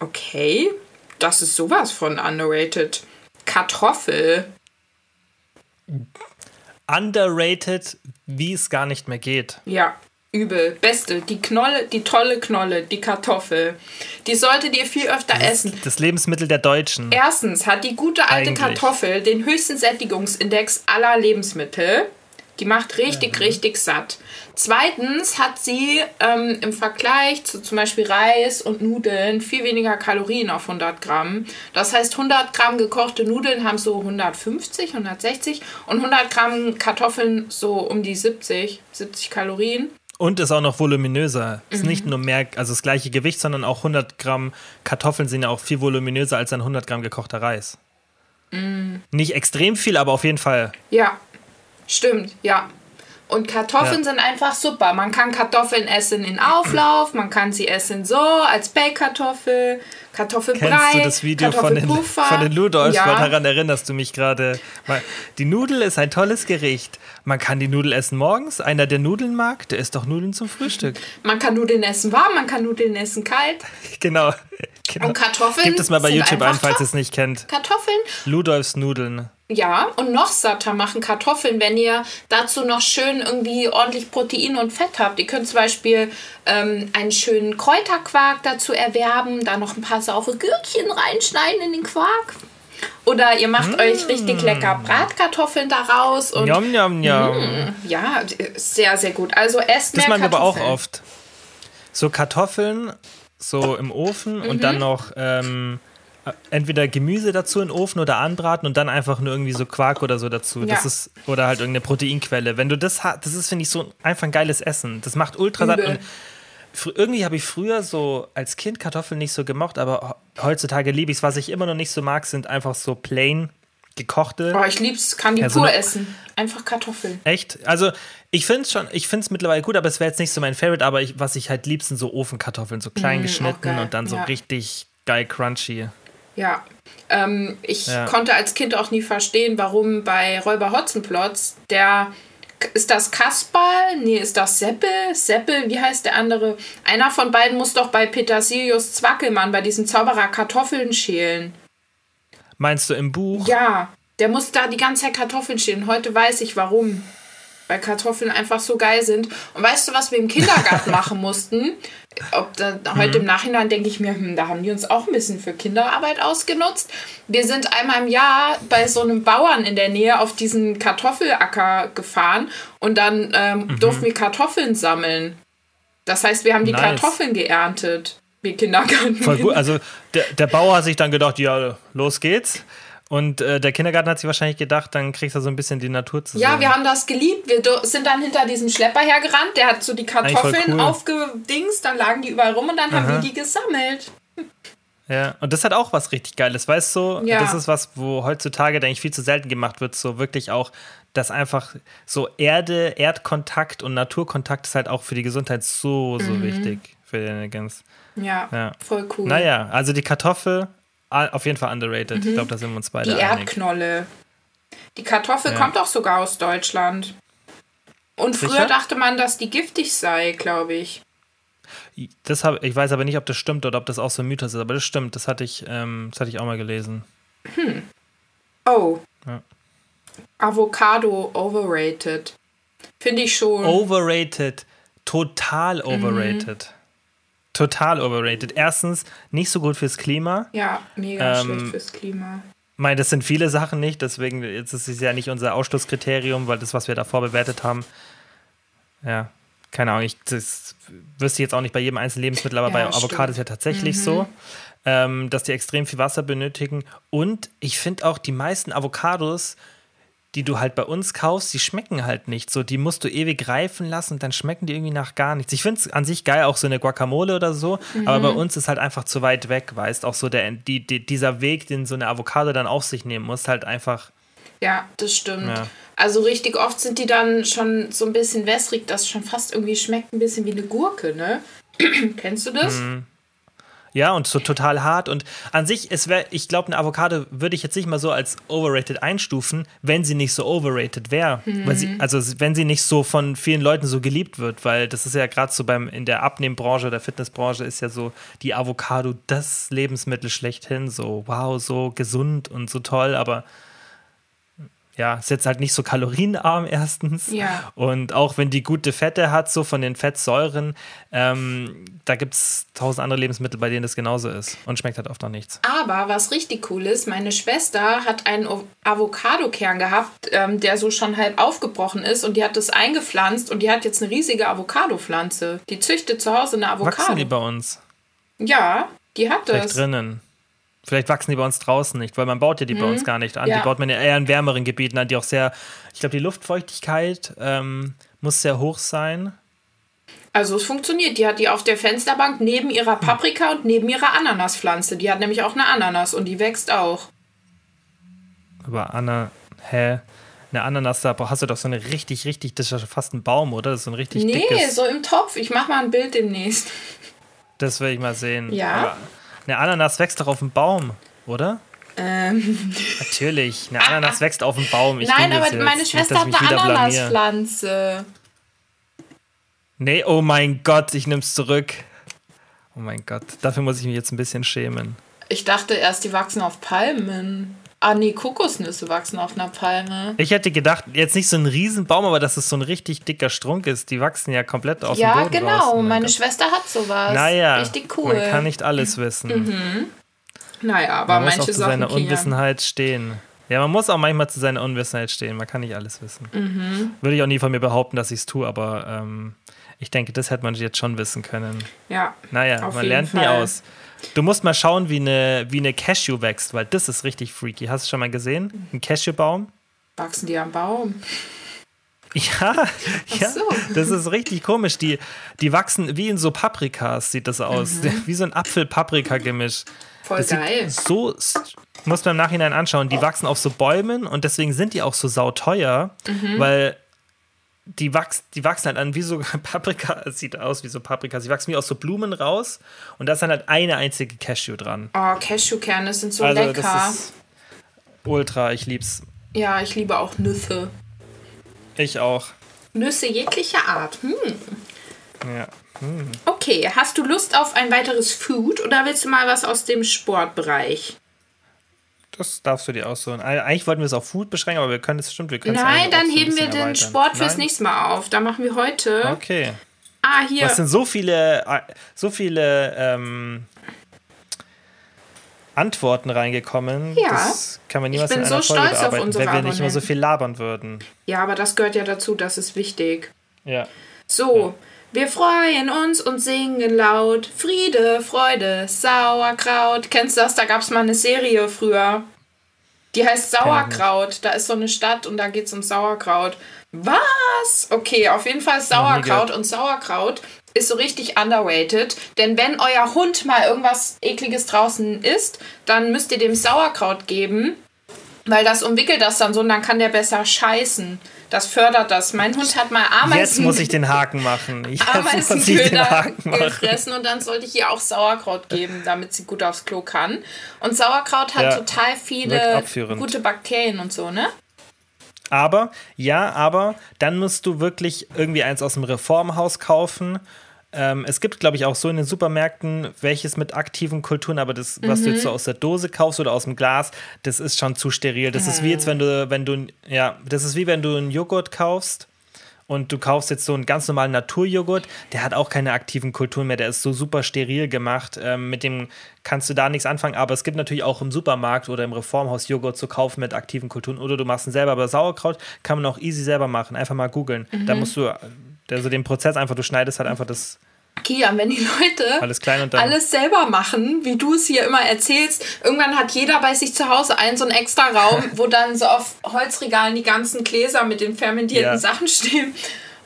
Okay. Das ist sowas von underrated. Kartoffel. underrated, wie es gar nicht mehr geht. Ja, übel. Beste. Die Knolle, die tolle Knolle, die Kartoffel. Die solltet ihr viel öfter essen. Das Lebensmittel der Deutschen. Erstens hat die gute alte Eigentlich. Kartoffel den höchsten Sättigungsindex aller Lebensmittel. Die macht richtig, richtig satt. Zweitens hat sie ähm, im Vergleich zu zum Beispiel Reis und Nudeln viel weniger Kalorien auf 100 Gramm. Das heißt, 100 Gramm gekochte Nudeln haben so 150, 160 und 100 Gramm Kartoffeln so um die 70, 70 Kalorien. Und ist auch noch voluminöser. Ist Mhm. nicht nur mehr, also das gleiche Gewicht, sondern auch 100 Gramm Kartoffeln sind ja auch viel voluminöser als ein 100 Gramm gekochter Reis. Mhm. Nicht extrem viel, aber auf jeden Fall. Ja, stimmt, ja. Und Kartoffeln Ja. sind einfach super. Man kann Kartoffeln essen in Auflauf, man kann sie essen so als Backkartoffel, Kartoffelbrei, Kennst du das Video von den, von den Ludolfs? Ja. Weil daran erinnerst du mich gerade. Die Nudel ist ein tolles Gericht. Man kann die Nudel essen morgens. Einer, der Nudeln mag, der isst doch Nudeln zum Frühstück. Man kann Nudeln essen warm, man kann Nudeln essen kalt. Genau. Genau. Und Kartoffeln Gebt es mal bei YouTube ein, falls ihr es nicht kennt. Kartoffeln Ludolfs Nudeln. Ja, und noch satter machen Kartoffeln, wenn ihr dazu noch schön irgendwie ordentlich Protein und Fett habt. Ihr könnt zum Beispiel ähm, einen schönen Kräuterquark dazu erwerben, da noch ein paar saure Gürkchen reinschneiden in den Quark. Oder ihr macht euch richtig lecker Bratkartoffeln daraus. Und Njom, njom, njom. ja, sehr, sehr gut. Also esst Das mehr machen wir aber auch oft. So Kartoffeln, so im Ofen und Mhm. dann noch ähm, entweder Gemüse dazu in den Ofen oder anbraten und dann einfach nur irgendwie so Quark oder so dazu. Das Ja. ist, oder halt irgendeine Proteinquelle. Wenn du das hast, das ist, finde ich, so einfach ein geiles Essen. Das macht ultra satt. Und irgendwie habe ich früher so als Kind Kartoffeln nicht so gemocht, aber he- heutzutage liebe ich es. Was ich immer noch nicht so mag, sind einfach so plain gekochte. Oh, ich lieb's, kann die Ja, so pur essen. Einfach Kartoffeln. Echt? Also, ich finde es schon, ich finde es mittlerweile gut, aber es wäre jetzt nicht so mein Favorite, aber ich, was ich halt lieb, sind so Ofenkartoffeln, so klein Mm, geschnitten und dann so ja. richtig geil crunchy. Ja. Ähm, ich Ja. konnte als Kind auch nie verstehen, warum bei Räuber Hotzenplotz der. Ist das Kasperl? Nee, ist das Seppel? Seppel, wie heißt der andere? Einer von beiden muss doch bei Petersilius Zwackelmann, bei diesem Zauberer Kartoffeln schälen. Meinst du im Buch? Ja, der muss da die ganze Zeit Kartoffeln schälen. Heute weiß ich warum. Weil Kartoffeln einfach so geil sind. Und weißt du, was wir im Kindergarten machen mussten? Ob da, heute im Nachhinein denke ich mir, hm, da haben die uns auch ein bisschen für Kinderarbeit ausgenutzt. Wir sind einmal im Jahr bei so einem Bauern in der Nähe auf diesen Kartoffelacker gefahren und dann ähm, durften wir Kartoffeln sammeln. Das heißt, wir haben die Nice. Kartoffeln geerntet. Wir Kindergarten. Voll gut. Also, der, der Bauer hat sich dann gedacht, ja, los geht's. Und äh, der Kindergarten hat sich wahrscheinlich gedacht, dann kriegst du so ein bisschen die Natur zu Ja, sehen. wir haben das geliebt. Wir sind dann hinter diesem Schlepper hergerannt. Der hat so die Kartoffeln cool. aufgedingst, dann lagen die überall rum und dann haben Aha. wir die gesammelt. Ja, und das hat auch was richtig Geiles, weißt du? Ja. Das ist was, wo heutzutage, denke ich, viel zu selten gemacht wird, so wirklich auch, dass einfach so Erde, Erdkontakt und Naturkontakt ist halt auch für die Gesundheit so, so Mhm. wichtig für die ganz. Ja, Ja. voll cool. Naja, also die Kartoffel, auf jeden Fall underrated. Ich glaube, da sind wir uns beide Mhm. die einig. Erdknolle. Die Kartoffel Ja. kommt auch sogar aus Deutschland. Und früher Sicher? dachte man, dass die giftig sei, glaube ich. Das hab, ich weiß aber nicht, ob das stimmt oder ob das auch so ein Mythos ist, aber das stimmt. Das hatte ich, ähm, das hatte ich auch mal gelesen. Oh. Ja. Avocado overrated. Finde ich schon. Overrated. Total Mhm. Total overrated. Erstens, nicht so gut fürs Klima. Ja, mega Ähm, schlecht fürs Klima. Ich meine, das sind viele Sachen nicht, deswegen jetzt ist es ja nicht unser Ausschlusskriterium, weil das, was wir davor bewertet haben, ja, keine Ahnung, ich das wüsste ich jetzt auch nicht bei jedem einzelnen Lebensmittel, aber Ja, bei. Mhm. Avocados ja tatsächlich so, ähm, dass die extrem viel Wasser benötigen. Und ich finde auch, die meisten Avocados, die du halt bei uns kaufst, die schmecken halt nicht so. Die musst du ewig reifen lassen und dann schmecken die irgendwie nach gar nichts. Ich finde es an sich geil, auch so eine Guacamole oder so, aber bei uns ist halt einfach zu weit weg, weißt auch so der, die, die, dieser Weg, den so eine Avocado dann auf sich nehmen muss, halt einfach. Ja, das stimmt. Ja. Also richtig oft sind die dann schon so ein bisschen wässrig, das schon fast irgendwie schmeckt ein bisschen wie eine Gurke, ne? Kennst du das? Mhm. Ja, und so total hart. Und an sich, es wäre, ich glaube, eine Avocado würde ich jetzt nicht mal so als overrated einstufen, wenn sie nicht so overrated wäre. Sie, also wenn sie nicht so von vielen Leuten so geliebt wird, weil das ist ja gerade so beim in der Abnehmbranche, der Fitnessbranche ist ja so die Avocado das Lebensmittel schlechthin. So, wow, so gesund und so toll, aber ja, ist jetzt halt nicht so kalorienarm erstens. Ja. Und auch wenn die gute Fette hat, so von den Fettsäuren, ähm, da gibt es tausend andere Lebensmittel, bei denen das genauso ist. Und schmeckt halt oft noch nichts. Aber was richtig cool ist, meine Schwester hat einen Avocado-Kern gehabt, ähm, der so schon halb aufgebrochen ist und die hat das eingepflanzt und die hat jetzt eine riesige Avocado-Pflanze. Die züchtet zu Hause eine Wachsen die Avocado. bei uns? Ja, die hat Vielleicht das. drinnen. Vielleicht wachsen die bei uns draußen nicht, weil man baut ja die bei uns gar nicht an. Mhm. Ja. Die baut man ja eher in wärmeren Gebieten an, die auch sehr, ich glaube, die Luftfeuchtigkeit ähm, muss sehr hoch sein. Also es funktioniert. Die hat die auf der Fensterbank neben ihrer Paprika und neben ihrer Ananaspflanze. Die hat nämlich auch eine Ananas und die wächst auch. Aber Anna, hä? Eine Ananas, da hast du doch so eine richtig, richtig, das ist ja fast ein Baum, oder? Das ist so ein richtig Nee, dickes. so im Topf. Ich mach mal ein Bild demnächst. Das will ich mal sehen. Ja? Aber eine Ananas wächst doch auf dem Baum, oder? Ähm, Natürlich. Eine Ananas wächst auf dem Baum. Ich nein, aber jetzt. meine Nicht, Schwester dass hat eine. Ananaspflanze. Nee, oh mein Gott, ich nehm's zurück. Oh mein Gott, dafür muss ich mich jetzt ein bisschen schämen. Ich dachte erst, die wachsen auf Palmen. Ah, nee, Kokosnüsse wachsen auf einer Palme. Ich hätte gedacht, jetzt nicht so ein Riesenbaum, aber dass es so ein richtig dicker Strunk ist. Die wachsen ja komplett aus ja, dem Boden genau. Oh mein Meine. Schwester hat sowas. Naja, Richtig cool. Mhm. man kann nicht alles wissen. naja, aber Man muss auch manche zu Sachen seiner gehen. Unwissenheit stehen. Ja, man muss auch manchmal zu seiner Unwissenheit stehen. Man kann nicht alles wissen. Mhm. Würde ich auch nie von mir behaupten, dass ich es tue, aber ähm, ich denke, das hätte man jetzt schon wissen können. Ja. Naja, Auf man lernt nie Fall. aus. Du musst mal schauen, wie eine, wie eine Cashew wächst, weil das ist richtig freaky. Hast du schon mal gesehen? Ein Cashewbaum? Wachsen die am Baum. Ja, ja so. das ist richtig komisch. Die, die wachsen wie in so Paprikas, sieht das aus. Wie so ein Apfel-Paprika-Gemisch. Mhm. Voll Das geil. So, muss man im Nachhinein anschauen. Die wachsen auf so Bäumen und deswegen sind die auch so sauteuer, Mhm. weil die, wachs, die wachsen halt an wie so Paprika, es sieht aus wie so Paprika. Sie wachsen wie aus so Blumen raus und da ist dann halt eine einzige Cashew dran. Oh, Cashewkerne sind so also lecker. das ist ultra, ich lieb's. ja, ich liebe auch Nüsse. Ich auch. Nüsse jeglicher Art. Hm. Ja. Okay, hast du Lust auf ein weiteres Food oder willst du mal was aus dem Sportbereich? Das darfst du dir aussuchen. Eig- Eigentlich wollten wir es auf Food beschränken, aber wir können es stimmt, wir können es Nein, dann heben wir den erweitern. Sport fürs Nein? nächste Mal auf. Da machen wir heute. Okay. Ah, hier. Es sind so viele, äh, so viele ähm, Antworten reingekommen. Ja. Das kann man niemals bin in einer so Folge stolz auf unsere wenn wir nicht immer so viel labern würden. Ja, aber das gehört ja dazu, das ist wichtig. Ja. So, wir freuen uns und singen laut. Friede, Freude, Sauerkraut. Kennst du das? Da gab es mal eine Serie früher. Die heißt Sauerkraut. Da ist so eine Stadt und da geht es um Sauerkraut. Was? Okay, auf jeden Fall Sauerkraut. Und Sauerkraut ist so richtig underrated. Denn wenn euer Hund mal irgendwas Ekliges draußen isst, dann müsst ihr dem Sauerkraut geben. Weil das umwickelt das dann so und dann kann der besser scheißen. Das fördert das. Mein Hund hat mal Ameisen. Jetzt muss ich den Haken machen. Ich den Ameisenköder Haken machen. gefressen und dann sollte ich ihr auch Sauerkraut geben, damit sie gut aufs Klo kann. Und Sauerkraut hat Ja, total viele gute Bakterien und so, ne? Aber, ja, aber dann musst du wirklich irgendwie eins aus dem Reformhaus kaufen. Ähm, es gibt, glaube ich, auch so in den Supermärkten welches mit aktiven Kulturen, aber das, was du jetzt so aus der Dose kaufst oder aus dem Glas, das ist schon zu steril. Das ist wie jetzt, wenn du, wenn du, ja, das ist wie wenn du einen Joghurt kaufst und du kaufst jetzt so einen ganz normalen Naturjoghurt, der hat auch keine aktiven Kulturen mehr, der ist so super steril gemacht. Ähm, mit dem kannst du da nichts anfangen, aber es gibt natürlich auch im Supermarkt oder im Reformhaus Joghurt zu kaufen mit aktiven Kulturen oder du machst ihn selber, aber Sauerkraut kann man auch easy selber machen. Einfach mal googeln. Da musst du, also den Prozess einfach, du schneidest halt einfach das Kian, wenn die Leute alles klein und dann. alles selber machen, wie du es hier immer erzählst, irgendwann hat jeder bei sich zu Hause einen so einen extra Raum, wo dann so auf Holzregalen die ganzen Gläser mit den fermentierten Ja. Sachen stehen.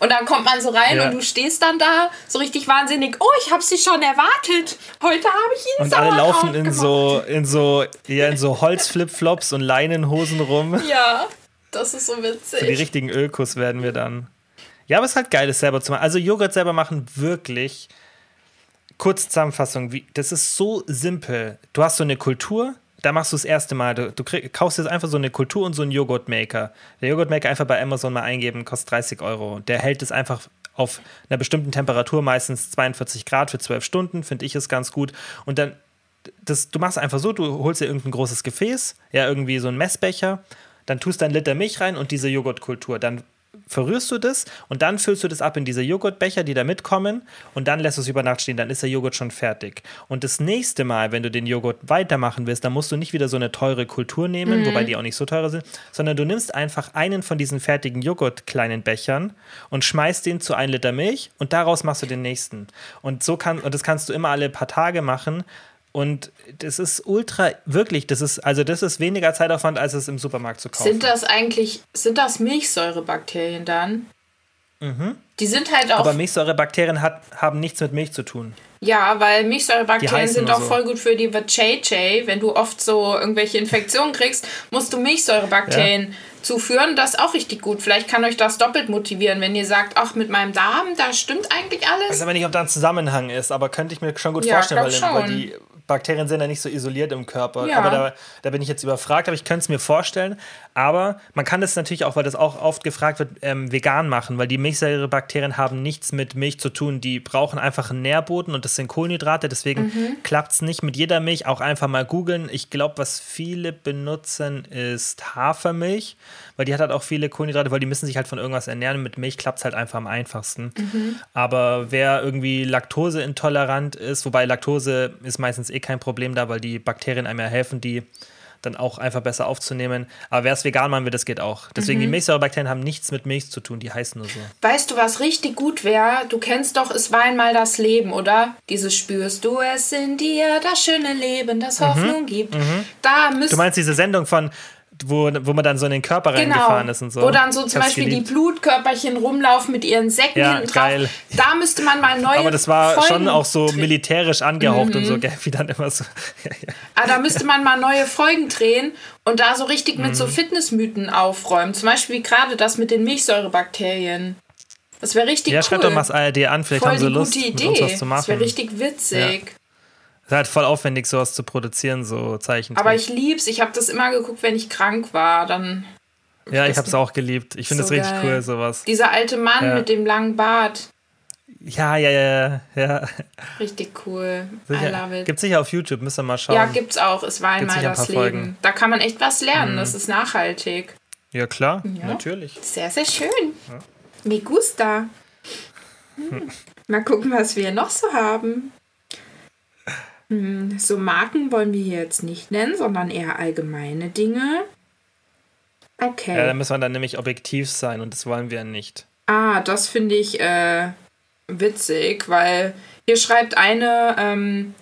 Und dann kommt man so rein Ja. und du stehst dann da so richtig wahnsinnig. Oh, ich habe sie schon erwartet. Heute habe ich ihnen und alle laufen in gemacht. so, in so, ja, in so Holzflipflops und Leinenhosen rum. Ja, das ist so witzig. So die richtigen Ökos werden wir dann. Ja, aber es ist halt geil, das selber zu machen. Also Joghurt selber machen, wirklich. Kurz Zusammenfassung, wie, das ist so simpel. Du hast so eine Kultur, da machst du das erste Mal. Du, du krieg, kaufst jetzt einfach so eine Kultur und so einen Joghurtmaker. Der Joghurtmaker einfach bei Amazon mal eingeben, kostet 30 Euro. Der hält es einfach auf einer bestimmten Temperatur, meistens 42 Grad für 12 Stunden, finde ich es ganz gut. Und dann, das, du machst einfach so, du holst dir irgendein großes Gefäß, ja, irgendwie so einen Messbecher, dann tust du einen Liter Milch rein und diese Joghurtkultur. Dann verrührst du das und dann füllst du das ab in diese Joghurtbecher, die da mitkommen und dann lässt du es über Nacht stehen, dann ist der Joghurt schon fertig. Und das nächste Mal, wenn du den Joghurt weitermachen willst, dann musst du nicht wieder so eine teure Kultur nehmen, wobei die auch nicht so teuer sind, sondern du nimmst einfach einen von diesen fertigen Joghurt-kleinen Bechern und schmeißt den zu 1 Liter Milch und daraus machst du den nächsten. Und so kann, und das kannst du immer alle paar Tage machen. Und das ist ultra, wirklich, das ist, also das ist weniger Zeitaufwand, als es im Supermarkt zu kaufen. Sind das eigentlich, sind das Milchsäurebakterien dann? Die sind halt auch, Mhm. Aber Milchsäurebakterien hat, haben nichts mit Milch zu tun. ja, weil Milchsäurebakterien sind auch so. voll gut für die Vajayjay. Wenn du oft so irgendwelche Infektionen kriegst, musst du Milchsäurebakterien zuführen. Das ist auch richtig gut. Vielleicht kann euch das doppelt motivieren, wenn ihr sagt, ach, mit meinem Darm, da stimmt eigentlich Ich weiß alles. aber nicht, ob da ein Zusammenhang ist, aber könnte ich mir schon gut Ja, vorstellen, weil, glaub weil schon. die Bakterien sind ja nicht so isoliert im Körper. Ja. Aber da, da bin ich jetzt überfragt, aber ich könnte es mir vorstellen. Aber man kann das natürlich auch, weil das auch oft gefragt wird, ähm, vegan machen, weil die Milchsäurebakterien haben nichts mit Milch zu tun. Die brauchen einfach einen Nährboden und das sind Kohlenhydrate. Deswegen Mhm. klappt es nicht mit jeder Milch. Auch einfach mal googeln. Ich glaube, was viele benutzen, ist Hafermilch, weil die hat halt auch viele Kohlenhydrate, weil die müssen sich halt von irgendwas ernähren. Mit Milch klappt es halt einfach am einfachsten. Mhm. Aber wer irgendwie laktoseintolerant ist, wobei Laktose ist meistens eh kein Problem da, weil die Bakterien einem ja helfen, die dann auch einfach besser aufzunehmen. Aber wer es vegan machen will, das geht auch. Deswegen, Mhm. die Milchsäurebakterien haben nichts mit Milch zu tun, die heißen nur so. Weißt du, was richtig gut wäre? Du kennst doch Es war einmal das Leben, oder? Dieses spürst du es in dir, das schöne Leben, das Hoffnung gibt. Da müsst Mhm. Du meinst diese Sendung von, wo, wo man dann so in den Körper reingefahren ist und so? Genau. Wo dann so zum Beispiel geliebt. die Blutkörperchen rumlaufen mit ihren Säcken Ja, hinten drauf. geil. Da müsste man mal neue Aber das war Folgen schon auch so militärisch angehaucht und Mhm. so, gell? Wie dann immer so. Ja, ja. Ah, da müsste man mal neue Folgen drehen und da so richtig mit so Mhm. Fitnessmythen aufräumen. Zum Beispiel wie gerade das mit den Milchsäurebakterien. Das wäre richtig ja, cool. schreibt doch mal das ARD an, vielleicht Voll haben sie die Lust, gute mit Idee. uns was zu das machen. wäre richtig witzig. Ist halt voll aufwendig, sowas zu produzieren, so Zeichen. Aber ich lieb's. Ich habe das immer geguckt, wenn ich krank war. Dann Ja, ich hab's auch geliebt. Ich finde So das richtig geil. cool, sowas. dieser alte Mann Ja. mit dem langen Bart. Ja, ja, ja, ja. Richtig cool. I Sicher. love it. Gibt's sicher auf YouTube, müsst ihr mal schauen. ja, gibt's auch. Es war einmal ein das paar Leben. Folgen. Mhm. Da kann man echt was lernen. Das ist nachhaltig. Ja, klar, Ja. natürlich. Sehr, sehr schön. Me gusta. Hm. Mal gucken, was wir noch so haben. Hm, so Marken wollen wir hier jetzt nicht nennen, sondern eher allgemeine Dinge. Okay. Ja, da müssen wir dann nämlich objektiv sein und das wollen wir nicht. Ah, das finde ich äh, witzig, weil hier schreibt eine, ähm,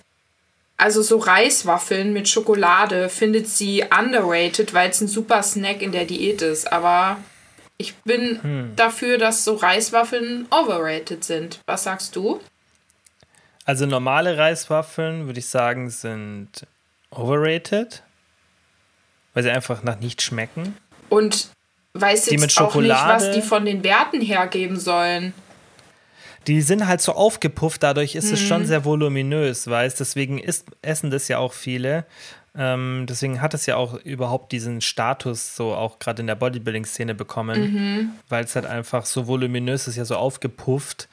also so Reiswaffeln mit Schokolade findet sie underrated, weil es ein super Snack in der Diät ist. Aber ich bin Hm. dafür, dass so Reiswaffeln overrated sind. Was sagst du? Also normale Reiswaffeln, würde ich sagen, sind overrated, weil sie einfach nach nichts schmecken. Und weiß Die jetzt auch nicht, was die von den Werten hergeben sollen. Die sind halt so aufgepufft, dadurch ist es Mhm. schon sehr voluminös, weißt Deswegen isst, essen das ja auch viele. Ähm, deswegen hat es ja auch überhaupt diesen Status so auch gerade in der Bodybuilding-Szene bekommen, Mhm. weil es halt einfach so voluminös ist, ja so aufgepufft.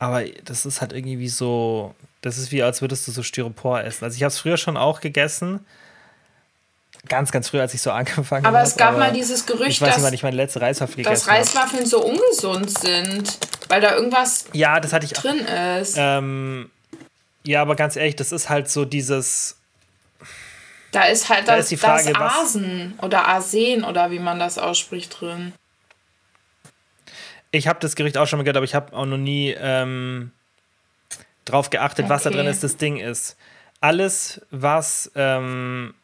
Aber das ist halt irgendwie so, das ist wie, als würdest du so Styropor essen. Also ich habe es früher schon auch gegessen. Ganz, ganz früh, als ich so angefangen habe. Aber es gab mal dieses Ich Gerücht, weiß nicht, dass, ich meine letzte Reiswaffel dass gegessen habe. Reiswaffeln so ungesund sind, weil da irgendwas Ja, das hatte ich drin ist. Ähm, ja, aber ganz ehrlich, das ist halt so dieses. Da ist halt Da das, ist die Frage, das Asen oder Arsen oder wie man das ausspricht drin. Ich habe das Gericht auch schon mal gehört, aber ich habe auch noch nie ähm, drauf geachtet, was da Okay. drin ist. Das Ding ist, alles, was, ähm,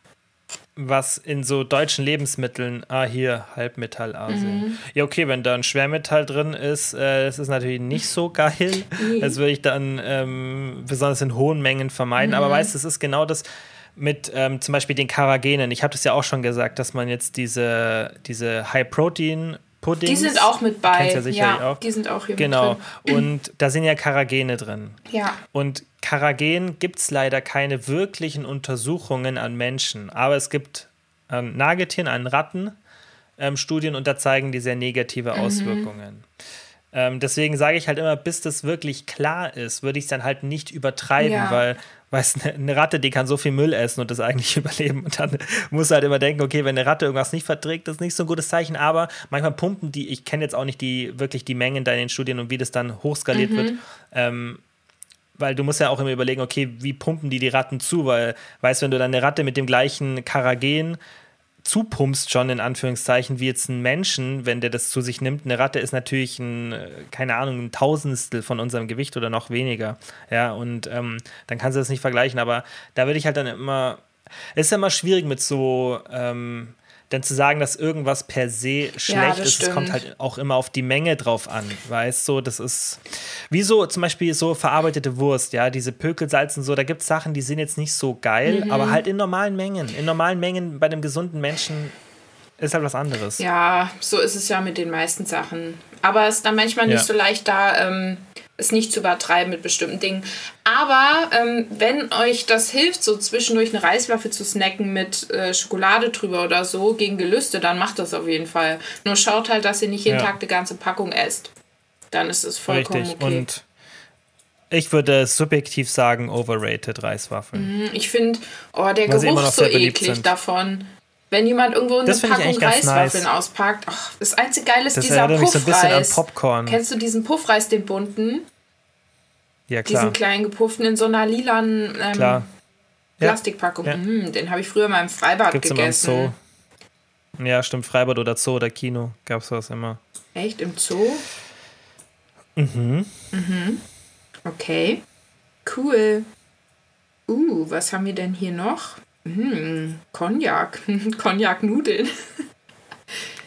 was in so deutschen Lebensmitteln, ah, hier, Halbmetallarsen. Mhm. Ja, okay, wenn da ein Schwermetall drin ist, äh, das ist natürlich nicht so geil. Das würde ich dann ähm, besonders in hohen Mengen vermeiden. Mhm. Aber weißt du, es ist genau das mit ähm, zum Beispiel den Karagenen. Ich habe das ja auch schon gesagt, dass man jetzt diese, diese High-Protein-Puddings. Die sind auch mit bei. Kennst ja sicherlich auch. die sind auch hier Genau. mit drin. Und da sind ja Karagene drin. Ja. Und Karagen gibt es leider keine wirklichen Untersuchungen an Menschen. Aber es gibt an Nagetieren, an Ratten ähm, Studien und da zeigen die sehr negative Mhm. Ähm, deswegen sage ich halt immer, bis das wirklich klar ist, würde ich es dann halt nicht übertreiben, Ja. weil weißt, eine, Ratte, die kann so viel Müll essen und das eigentlich überleben. Und dann muss halt immer denken, okay, wenn eine Ratte irgendwas nicht verträgt, das ist nicht so ein gutes Zeichen. Aber manchmal pumpen die, ich kenne jetzt auch nicht die wirklich die Mengen da in den Studien und wie das dann hochskaliert wird. Ähm, weil du musst ja auch immer überlegen, okay, wie pumpen die die Ratten zu? Weil, weißt wenn du dann eine Ratte mit dem gleichen Karagen zupumpst schon in Anführungszeichen wie jetzt ein Menschen, wenn der das zu sich nimmt. Eine Ratte ist natürlich ein, äh, keine Ahnung, ein Tausendstel von unserem Gewicht oder noch weniger. Ja, und ähm, dann kannst du das nicht vergleichen. Aber da würde ich halt dann immer, es ist ja immer schwierig mit so, ähm, dann zu sagen, dass irgendwas per se schlecht das ist. Es kommt halt auch immer auf die Menge drauf an, weißt du, das ist wie so zum Beispiel so verarbeitete Wurst, ja, diese Pökelsalzen so, da gibt es Sachen, die sind jetzt nicht so geil, Mhm. aber halt in normalen Mengen. In normalen Mengen bei einem gesunden Menschen ist halt was anderes. Ja, so ist es ja mit den meisten Sachen. Aber es ist dann manchmal nicht Ja. so leicht, da ähm, es nicht zu übertreiben mit bestimmten Dingen. Aber ähm, wenn euch das hilft, so zwischendurch eine Reiswaffe zu snacken mit äh, Schokolade drüber oder so gegen Gelüste, dann macht das auf jeden Fall. Nur schaut halt, dass ihr nicht jeden Ja. Tag eine ganze Packung esst. Dann ist es vollkommen Richtig. okay. Und ich würde subjektiv sagen, overrated Reiswaffeln. ich finde, oh, der Weil Geruch so eklig davon. Wenn jemand irgendwo eine Das Packung Reiswaffeln nice. auspackt, ach, das einzige Geile ist Das dieser mich so ein bisschen an Puffreis. Popcorn. Kennst du diesen Puffreis, den bunten? Ja, klar. Diesen kleinen gepufften in so einer lilanen ähm, klar. Ja. Plastikpackung. Ja. Mm, den habe ich früher mal im Freibad Gibt's immer im gegessen. Zoo. Ja, stimmt. Freibad oder Zoo oder Kino gab es sowas immer. Echt im Zoo? Mhm. Mhm. Okay. Cool. Uh, was haben wir denn hier noch? Hm, Cognac. Cognac-Nudeln.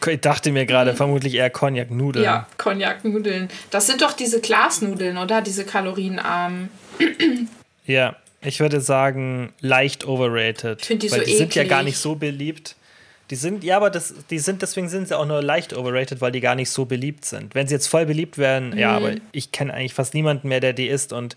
Ich dachte mir gerade, vermutlich eher Cognac-Nudeln. Ja, Cognac-Nudeln. Das sind doch diese Glasnudeln, oder? Diese kalorienarmen. Ja, ich würde sagen, leicht overrated. Ich find die weil so die sind ja eklig. gar nicht so beliebt. Die sind, ja, aber das, die sind, deswegen sind sie auch nur leicht overrated, weil die gar nicht so beliebt sind. Wenn sie jetzt voll beliebt wären, ja, Mhm. aber ich kenne eigentlich fast niemanden mehr, der die isst und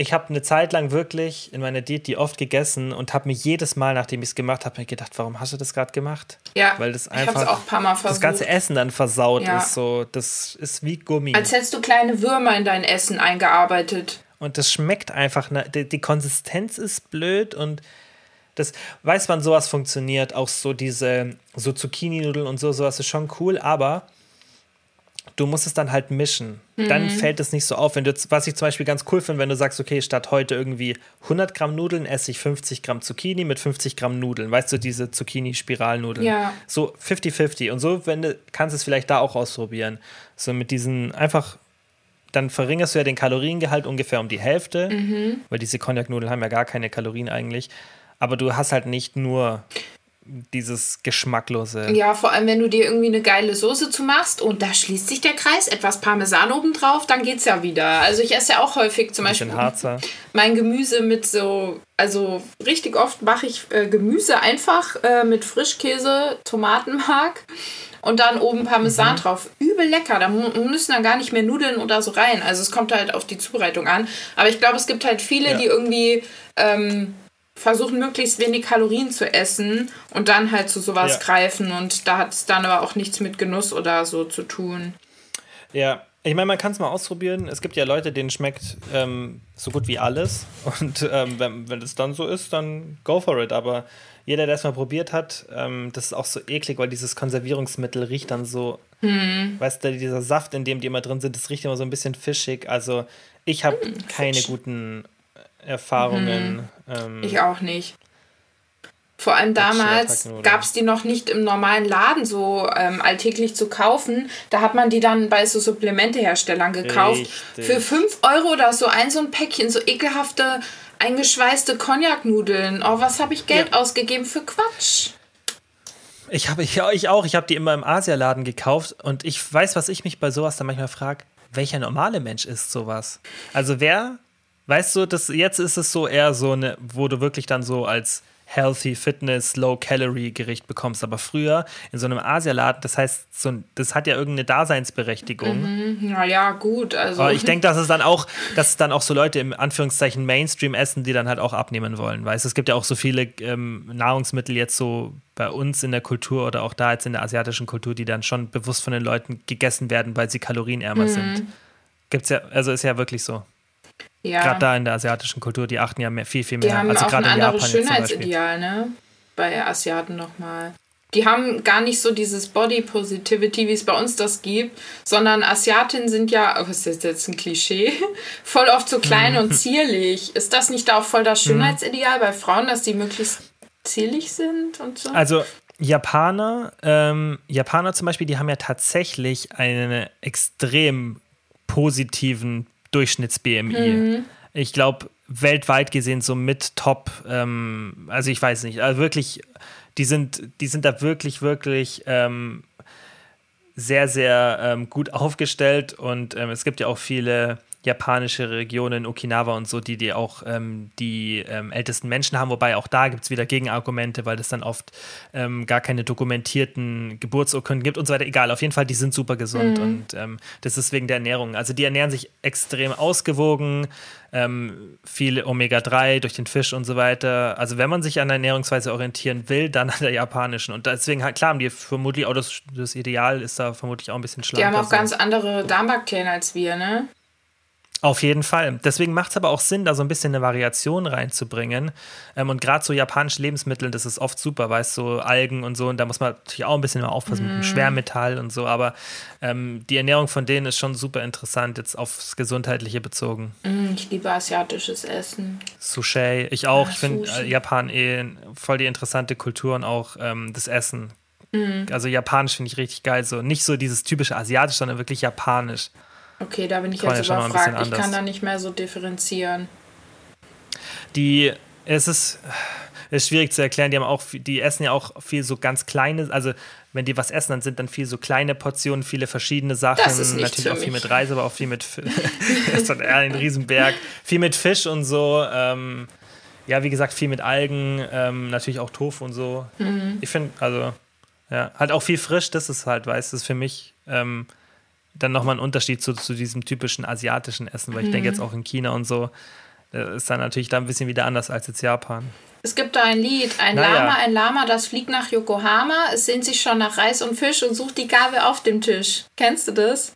ich habe eine Zeit lang wirklich in meiner Diät die oft gegessen und habe mir jedes Mal, nachdem ich es gemacht habe, mir gedacht, warum hast du das gerade gemacht? Ja, Weil das einfach das ganze Essen dann versaut Ja. ist. So, das ist wie Gummi. Als hättest du kleine Würmer in dein Essen eingearbeitet. Und das schmeckt einfach, ne, die, die Konsistenz ist blöd und das weiß man, sowas funktioniert. Auch so diese, so Zucchini-Nudeln und so, sowas ist schon cool, aber du musst es dann halt mischen. Dann fällt es nicht so auf. Wenn du, was ich zum Beispiel ganz cool finde, wenn du sagst, okay, statt heute irgendwie 100 Gramm Nudeln esse ich 50 Gramm Zucchini mit 50 Gramm Nudeln. Weißt du, diese Zucchini-Spiralnudeln. Ja. So 50-50. Und so, wenn du, kannst du es vielleicht da auch ausprobieren. So mit diesen einfach dann verringerst du ja den Kaloriengehalt ungefähr um die Hälfte, Mhm. weil diese Cognac-Nudeln haben ja gar keine Kalorien eigentlich. Aber du hast halt nicht nur dieses Geschmacklose. Ja, vor allem, wenn du dir irgendwie eine geile Soße zu machst und da schließt sich der Kreis, etwas Parmesan obendrauf, dann geht's ja wieder. Also ich esse ja auch häufig zum Beispiel Harzer. mein Gemüse mit so, also richtig oft mache ich äh, Gemüse einfach äh, mit Frischkäse, Tomatenmark und dann oben Parmesan Mhm. drauf. Übel lecker. Da müssen dann gar nicht mehr Nudeln oder so rein. Also es kommt halt auf die Zubereitung an. Aber ich glaube, es gibt halt viele, Ja. die irgendwie ähm, versuchen, möglichst wenig Kalorien zu essen und dann halt zu sowas Ja. greifen. Und da hat es dann aber auch nichts mit Genuss oder so zu tun. Ja, ich meine, man kann es mal ausprobieren. Es gibt ja Leute, denen schmeckt ähm, so gut wie alles. Und ähm, wenn, wenn es dann so ist, dann go for it. Aber jeder, der es mal probiert hat, ähm, das ist auch so eklig, weil dieses Konservierungsmittel riecht dann so, weißt du, dieser Saft, in dem die immer drin sind, das riecht immer so ein bisschen fischig. Also ich habe keine Fisch. guten Erfahrungen. Ähm, Ich auch nicht. Vor allem damals gab es die noch nicht im normalen Laden so ähm, alltäglich zu kaufen. Da hat man die dann bei so Supplementeherstellern gekauft. Richtig. Für 5 Euro oder so ein so ein Päckchen, so ekelhafte, eingeschweißte Cognac-Nudeln. Oh, was habe ich Geld ausgegeben für Quatsch? Ich habe ich, ich auch, ich habe die immer im Asialaden gekauft und ich weiß, was ich mich bei sowas dann manchmal frage, welcher normale Mensch isst sowas? Also wer, weißt du, das jetzt ist es so eher so eine, wo du wirklich dann so als Healthy Fitness Low Calorie Gericht bekommst, aber früher in so einem Asialaden, das heißt, so, ein- das hat ja irgendeine Daseinsberechtigung. Naja, gut, also. Aber ich denke, dass es dann auch, dass es dann auch so Leute im Anführungszeichen Mainstream essen, die dann halt auch abnehmen wollen. Weißt du, es gibt ja auch so viele ähm, Nahrungsmittel jetzt so bei uns in der Kultur oder auch da jetzt in der asiatischen Kultur, die dann schon bewusst von den Leuten gegessen werden, weil sie kalorienärmer Mhm. sind. Gibt's ja, also ist ja wirklich so. Ja. Gerade da in der asiatischen Kultur, die achten ja mehr, viel, viel Die mehr. haben also auch ein gerade in Japan anderes. Schönheitsideal, ne? Bei Asiaten nochmal. Die haben gar nicht so dieses Body Positivity, wie es bei uns das gibt, sondern Asiatinnen sind ja, oh, was ist jetzt ein Klischee, voll oft so klein Mhm. und zierlich. Ist das nicht da auch voll das Schönheitsideal bei Frauen, dass die möglichst zierlich sind und so? Also Japaner, ähm, Japaner zum Beispiel, die haben ja tatsächlich einen extrem positiven Durchschnitts-BMI. Ich glaube, weltweit gesehen so mit Top, ähm, also ich weiß nicht, also wirklich, die sind, die sind da wirklich, wirklich ähm, sehr, sehr ähm, gut aufgestellt und ähm, es gibt ja auch viele japanische Regionen, Okinawa und so, die, die auch ähm, die ähm, ältesten Menschen haben. Wobei auch da gibt es wieder Gegenargumente, weil es dann oft ähm, gar keine dokumentierten Geburtsurkunden gibt und so weiter. Egal, auf jeden Fall, die sind super gesund und ähm, das ist wegen der Ernährung. Also die ernähren sich extrem ausgewogen, ähm, viel Omega-3 durch den Fisch und so weiter. Also wenn man sich an der Ernährungsweise orientieren will, dann an der japanischen. Und deswegen, klar, haben die vermutlich auch das, das Ideal ist da vermutlich auch ein bisschen Die schlanker. haben auch ganz andere Darmbakterien als wir, ne? Auf jeden Fall. Deswegen macht es aber auch Sinn, da so ein bisschen eine Variation reinzubringen. Ähm, und gerade so japanische Lebensmittel, das ist oft super, weißt du, so Algen und so. Und da muss man natürlich auch ein bisschen mehr aufpassen mit dem Schwermetall und so. Aber ähm, die Ernährung von denen ist schon super interessant, jetzt aufs Gesundheitliche bezogen. Mm, Ich liebe asiatisches Essen. Sushi, ich auch. Ah, ich finde äh, Japan eh voll die interessante Kultur und auch ähm, das Essen. Mhm. Also japanisch finde ich richtig geil. So nicht so dieses typische asiatisch, sondern wirklich japanisch. Okay, da bin ich jetzt überfragt. Ich kann da nicht mehr so differenzieren. Die, es ist, es ist schwierig zu erklären, die haben auch, die essen ja auch viel so ganz kleine, also wenn die was essen, dann sind dann viel so kleine Portionen, viele verschiedene Sachen. Das ist nichts Natürlich auch viel mit Reis, aber auch viel mit, das ist ein Riesenberg. Viel mit Fisch und so. Ähm, ja, wie gesagt, viel mit Algen, ähm, natürlich auch Tofu und so. Mhm. Ich finde, also, ja, halt auch viel frisch, das ist halt, weißt du, das ist für mich ähm, dann nochmal ein Unterschied zu, zu diesem typischen asiatischen Essen, weil ich Mhm. denke jetzt auch in China und so, äh, ist dann natürlich da ein bisschen wieder anders als jetzt Japan. Es gibt da ein Lied, ein Naja. Lama, ein Lama, das fliegt nach Yokohama, es sehnt sich schon nach Reis und Fisch und sucht die Gabel auf dem Tisch. Kennst du das?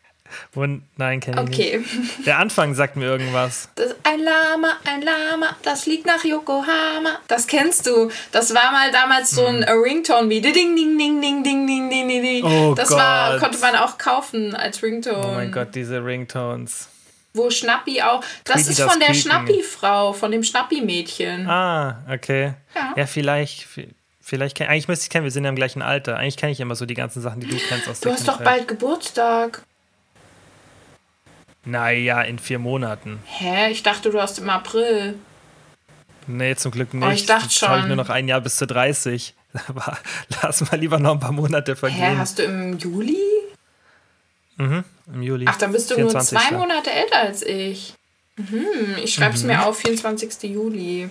Nein, kenne ich Okay. nicht. Der Anfang sagt mir irgendwas. Das, ein Lama, ein Lama, das fliegt nach Yokohama. Das kennst du. Das war mal damals so ein Ringtone wie ding, ding, ding, ding, ding, ding, ding, ding, ding. Oh das war, Gott. konnte man auch kaufen als Ringtone. Oh mein Gott, diese Ringtones. Wo Schnappi auch. Das Creepy ist das von der Quieken. Schnappi-Frau, von dem Schnappi-Mädchen. Ah, okay. Ja. Ja, vielleicht, vielleicht kenn, eigentlich müsste ich kennen, wir sind ja im gleichen Alter. Eigentlich kenne ich immer so die ganzen Sachen, die du kennst aus Du der hast doch Kindheit. bald Geburtstag. Naja, in vier Monaten. Hä? Ich dachte, du hast im April. Nee, zum Glück nicht. Oh, ich dachte Jetzt habe ich schon. nur noch ein Jahr bis zu 30. Aber lass mal lieber noch ein paar Monate Hä? vergehen. Hast du im Juli? Im Juli. Ach, dann bist du nur 24.. zwei Monate älter als ich. Mhm, ich schreibe es Mhm. mir auf, 24. Juli.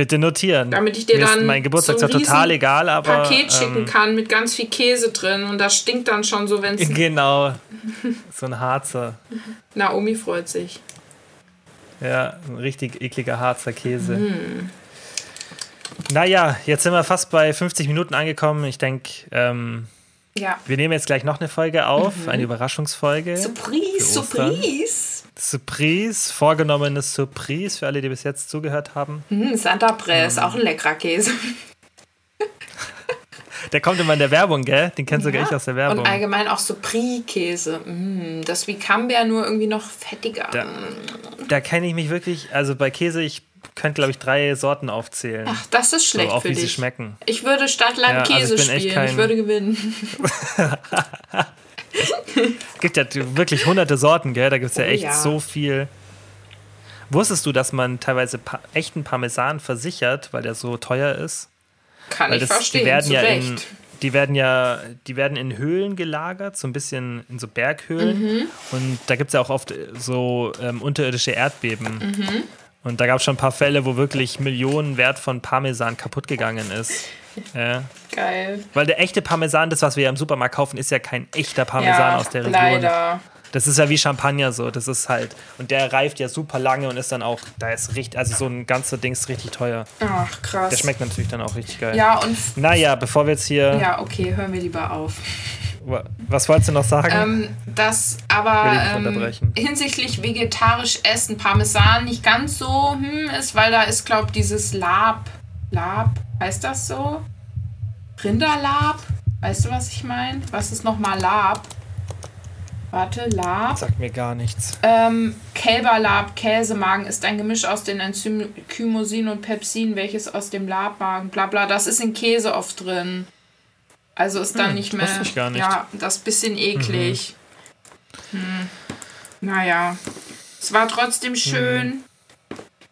Bitte notieren. Damit ich dir Mir dann mein Geburtstag so ein total egal, aber. Paket schicken ähm, kann mit ganz viel Käse drin und das stinkt dann schon so, wenn es. Genau. So ein Harzer. Naomi freut sich. Ja, ein richtig ekliger Harzer Käse. Mhm. Naja, jetzt sind wir fast bei 50 Minuten angekommen. Ich denke, ähm, Ja. wir nehmen jetzt gleich noch eine Folge auf, Mhm. eine Überraschungsfolge. Surprise. Surprise. Surprise, vorgenommenes Surprise für alle, die bis jetzt zugehört haben. Hm, Santa Press, Mhm. auch ein leckerer Käse. Der kommt immer in der Werbung, gell? Den kennst sogar Ja. ich aus der Werbung. Und allgemein auch Surprise-Käse. Mm, das wie Camembert nur irgendwie noch fettiger. Da, da kenne ich mich wirklich, also bei Käse, ich könnte, glaube ich, drei Sorten aufzählen. Ach, das ist so schlecht auch für wie sie dich. schmecken. Ich würde statt Land Ja, also Käse ich bin echt spielen. kein- Ich würde gewinnen. Es gibt ja wirklich hunderte Sorten, gell? Da gibt es ja Oh echt ja. so viel. Wusstest du, dass man teilweise pa echten Parmesan versichert, weil der so teuer ist? Kann Weil ich das, verstehen, die werden zu ja Recht. in, die werden ja, die werden in Höhlen gelagert, so ein bisschen in so Berghöhlen. Mhm. Und da gibt es ja auch oft so ähm, unterirdische Erdbeben. Mhm. Und da gab es schon ein paar Fälle, wo wirklich Millionen Wert von Parmesan kaputt gegangen ist. Ja. Geil. Weil der echte Parmesan, das, was wir ja im Supermarkt kaufen, ist ja kein echter Parmesan ja, aus der Region. leider. Das ist ja wie Champagner so. Das ist halt. Und der reift ja super lange und ist dann auch. Da ist richtig. Also so ein ganzer Ding ist richtig teuer. Ach, krass. Der schmeckt natürlich dann auch richtig geil. Ja, und Naja, bevor wir jetzt hier. ja, okay, hören wir lieber auf. Was wolltest du noch sagen? Ähm, das Will aber ich ähm, hinsichtlich vegetarisch essen Parmesan nicht ganz so hm, ist, weil da ist, glaube dieses Lab. Lab, heißt das so? Rinderlab? Weißt du, was ich meine? Was ist nochmal Lab? Warte, Lab. Sagt mir gar nichts. Ähm, Kälberlab, Käsemagen ist ein Gemisch aus den Enzymen Chymosin und Pepsin, welches aus dem Labmagen, bla bla, das ist in Käse oft drin. Also ist dann Hm, nicht mehr. ich gar nicht. Ja, das ist ein bisschen eklig. Hm. Naja. Es war trotzdem schön.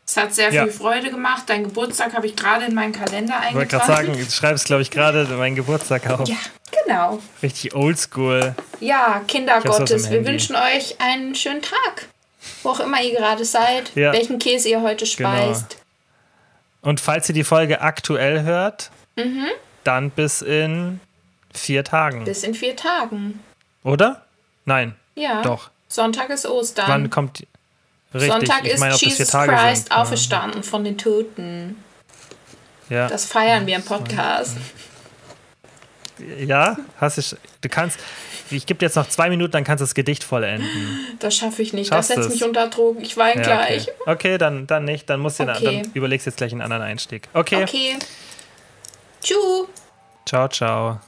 Es hat sehr. Ja. viel Freude gemacht. Dein Geburtstag habe ich gerade in meinen Kalender Ich wollte gerade eingetragen. sagen, du schreibst, glaube ich, gerade meinen Geburtstag auf. Ja, genau. Richtig oldschool. Ja, Kinder hab's aus Gottes, dem wir Handy. wünschen euch einen schönen Tag. Wo auch immer ihr gerade seid, Ja. welchen Käse ihr heute speist. Und falls ihr die Folge aktuell hört, Mhm. dann bis in vier Tagen. Bis in vier Tagen. Oder? Nein. Ja. Doch. Sonntag ist Ostern. Wann kommt die? Richtig, Sonntag ich ist meine, Jesus Christ sind. auferstanden von den Toten. Ja. Das feiern wir im Podcast. ja, hast du, du kannst, ich gebe dir jetzt noch zwei Minuten, dann kannst du das Gedicht vollenden. Das schaffe ich nicht. Schaffst das setzt es? mich unter Druck. Ich weine Ja, gleich. okay. okay, dann, dann nicht, dann musst du, Okay. dann überlegst du jetzt gleich einen anderen Einstieg. Okay, Okay. Tschüss. ciao, ciao.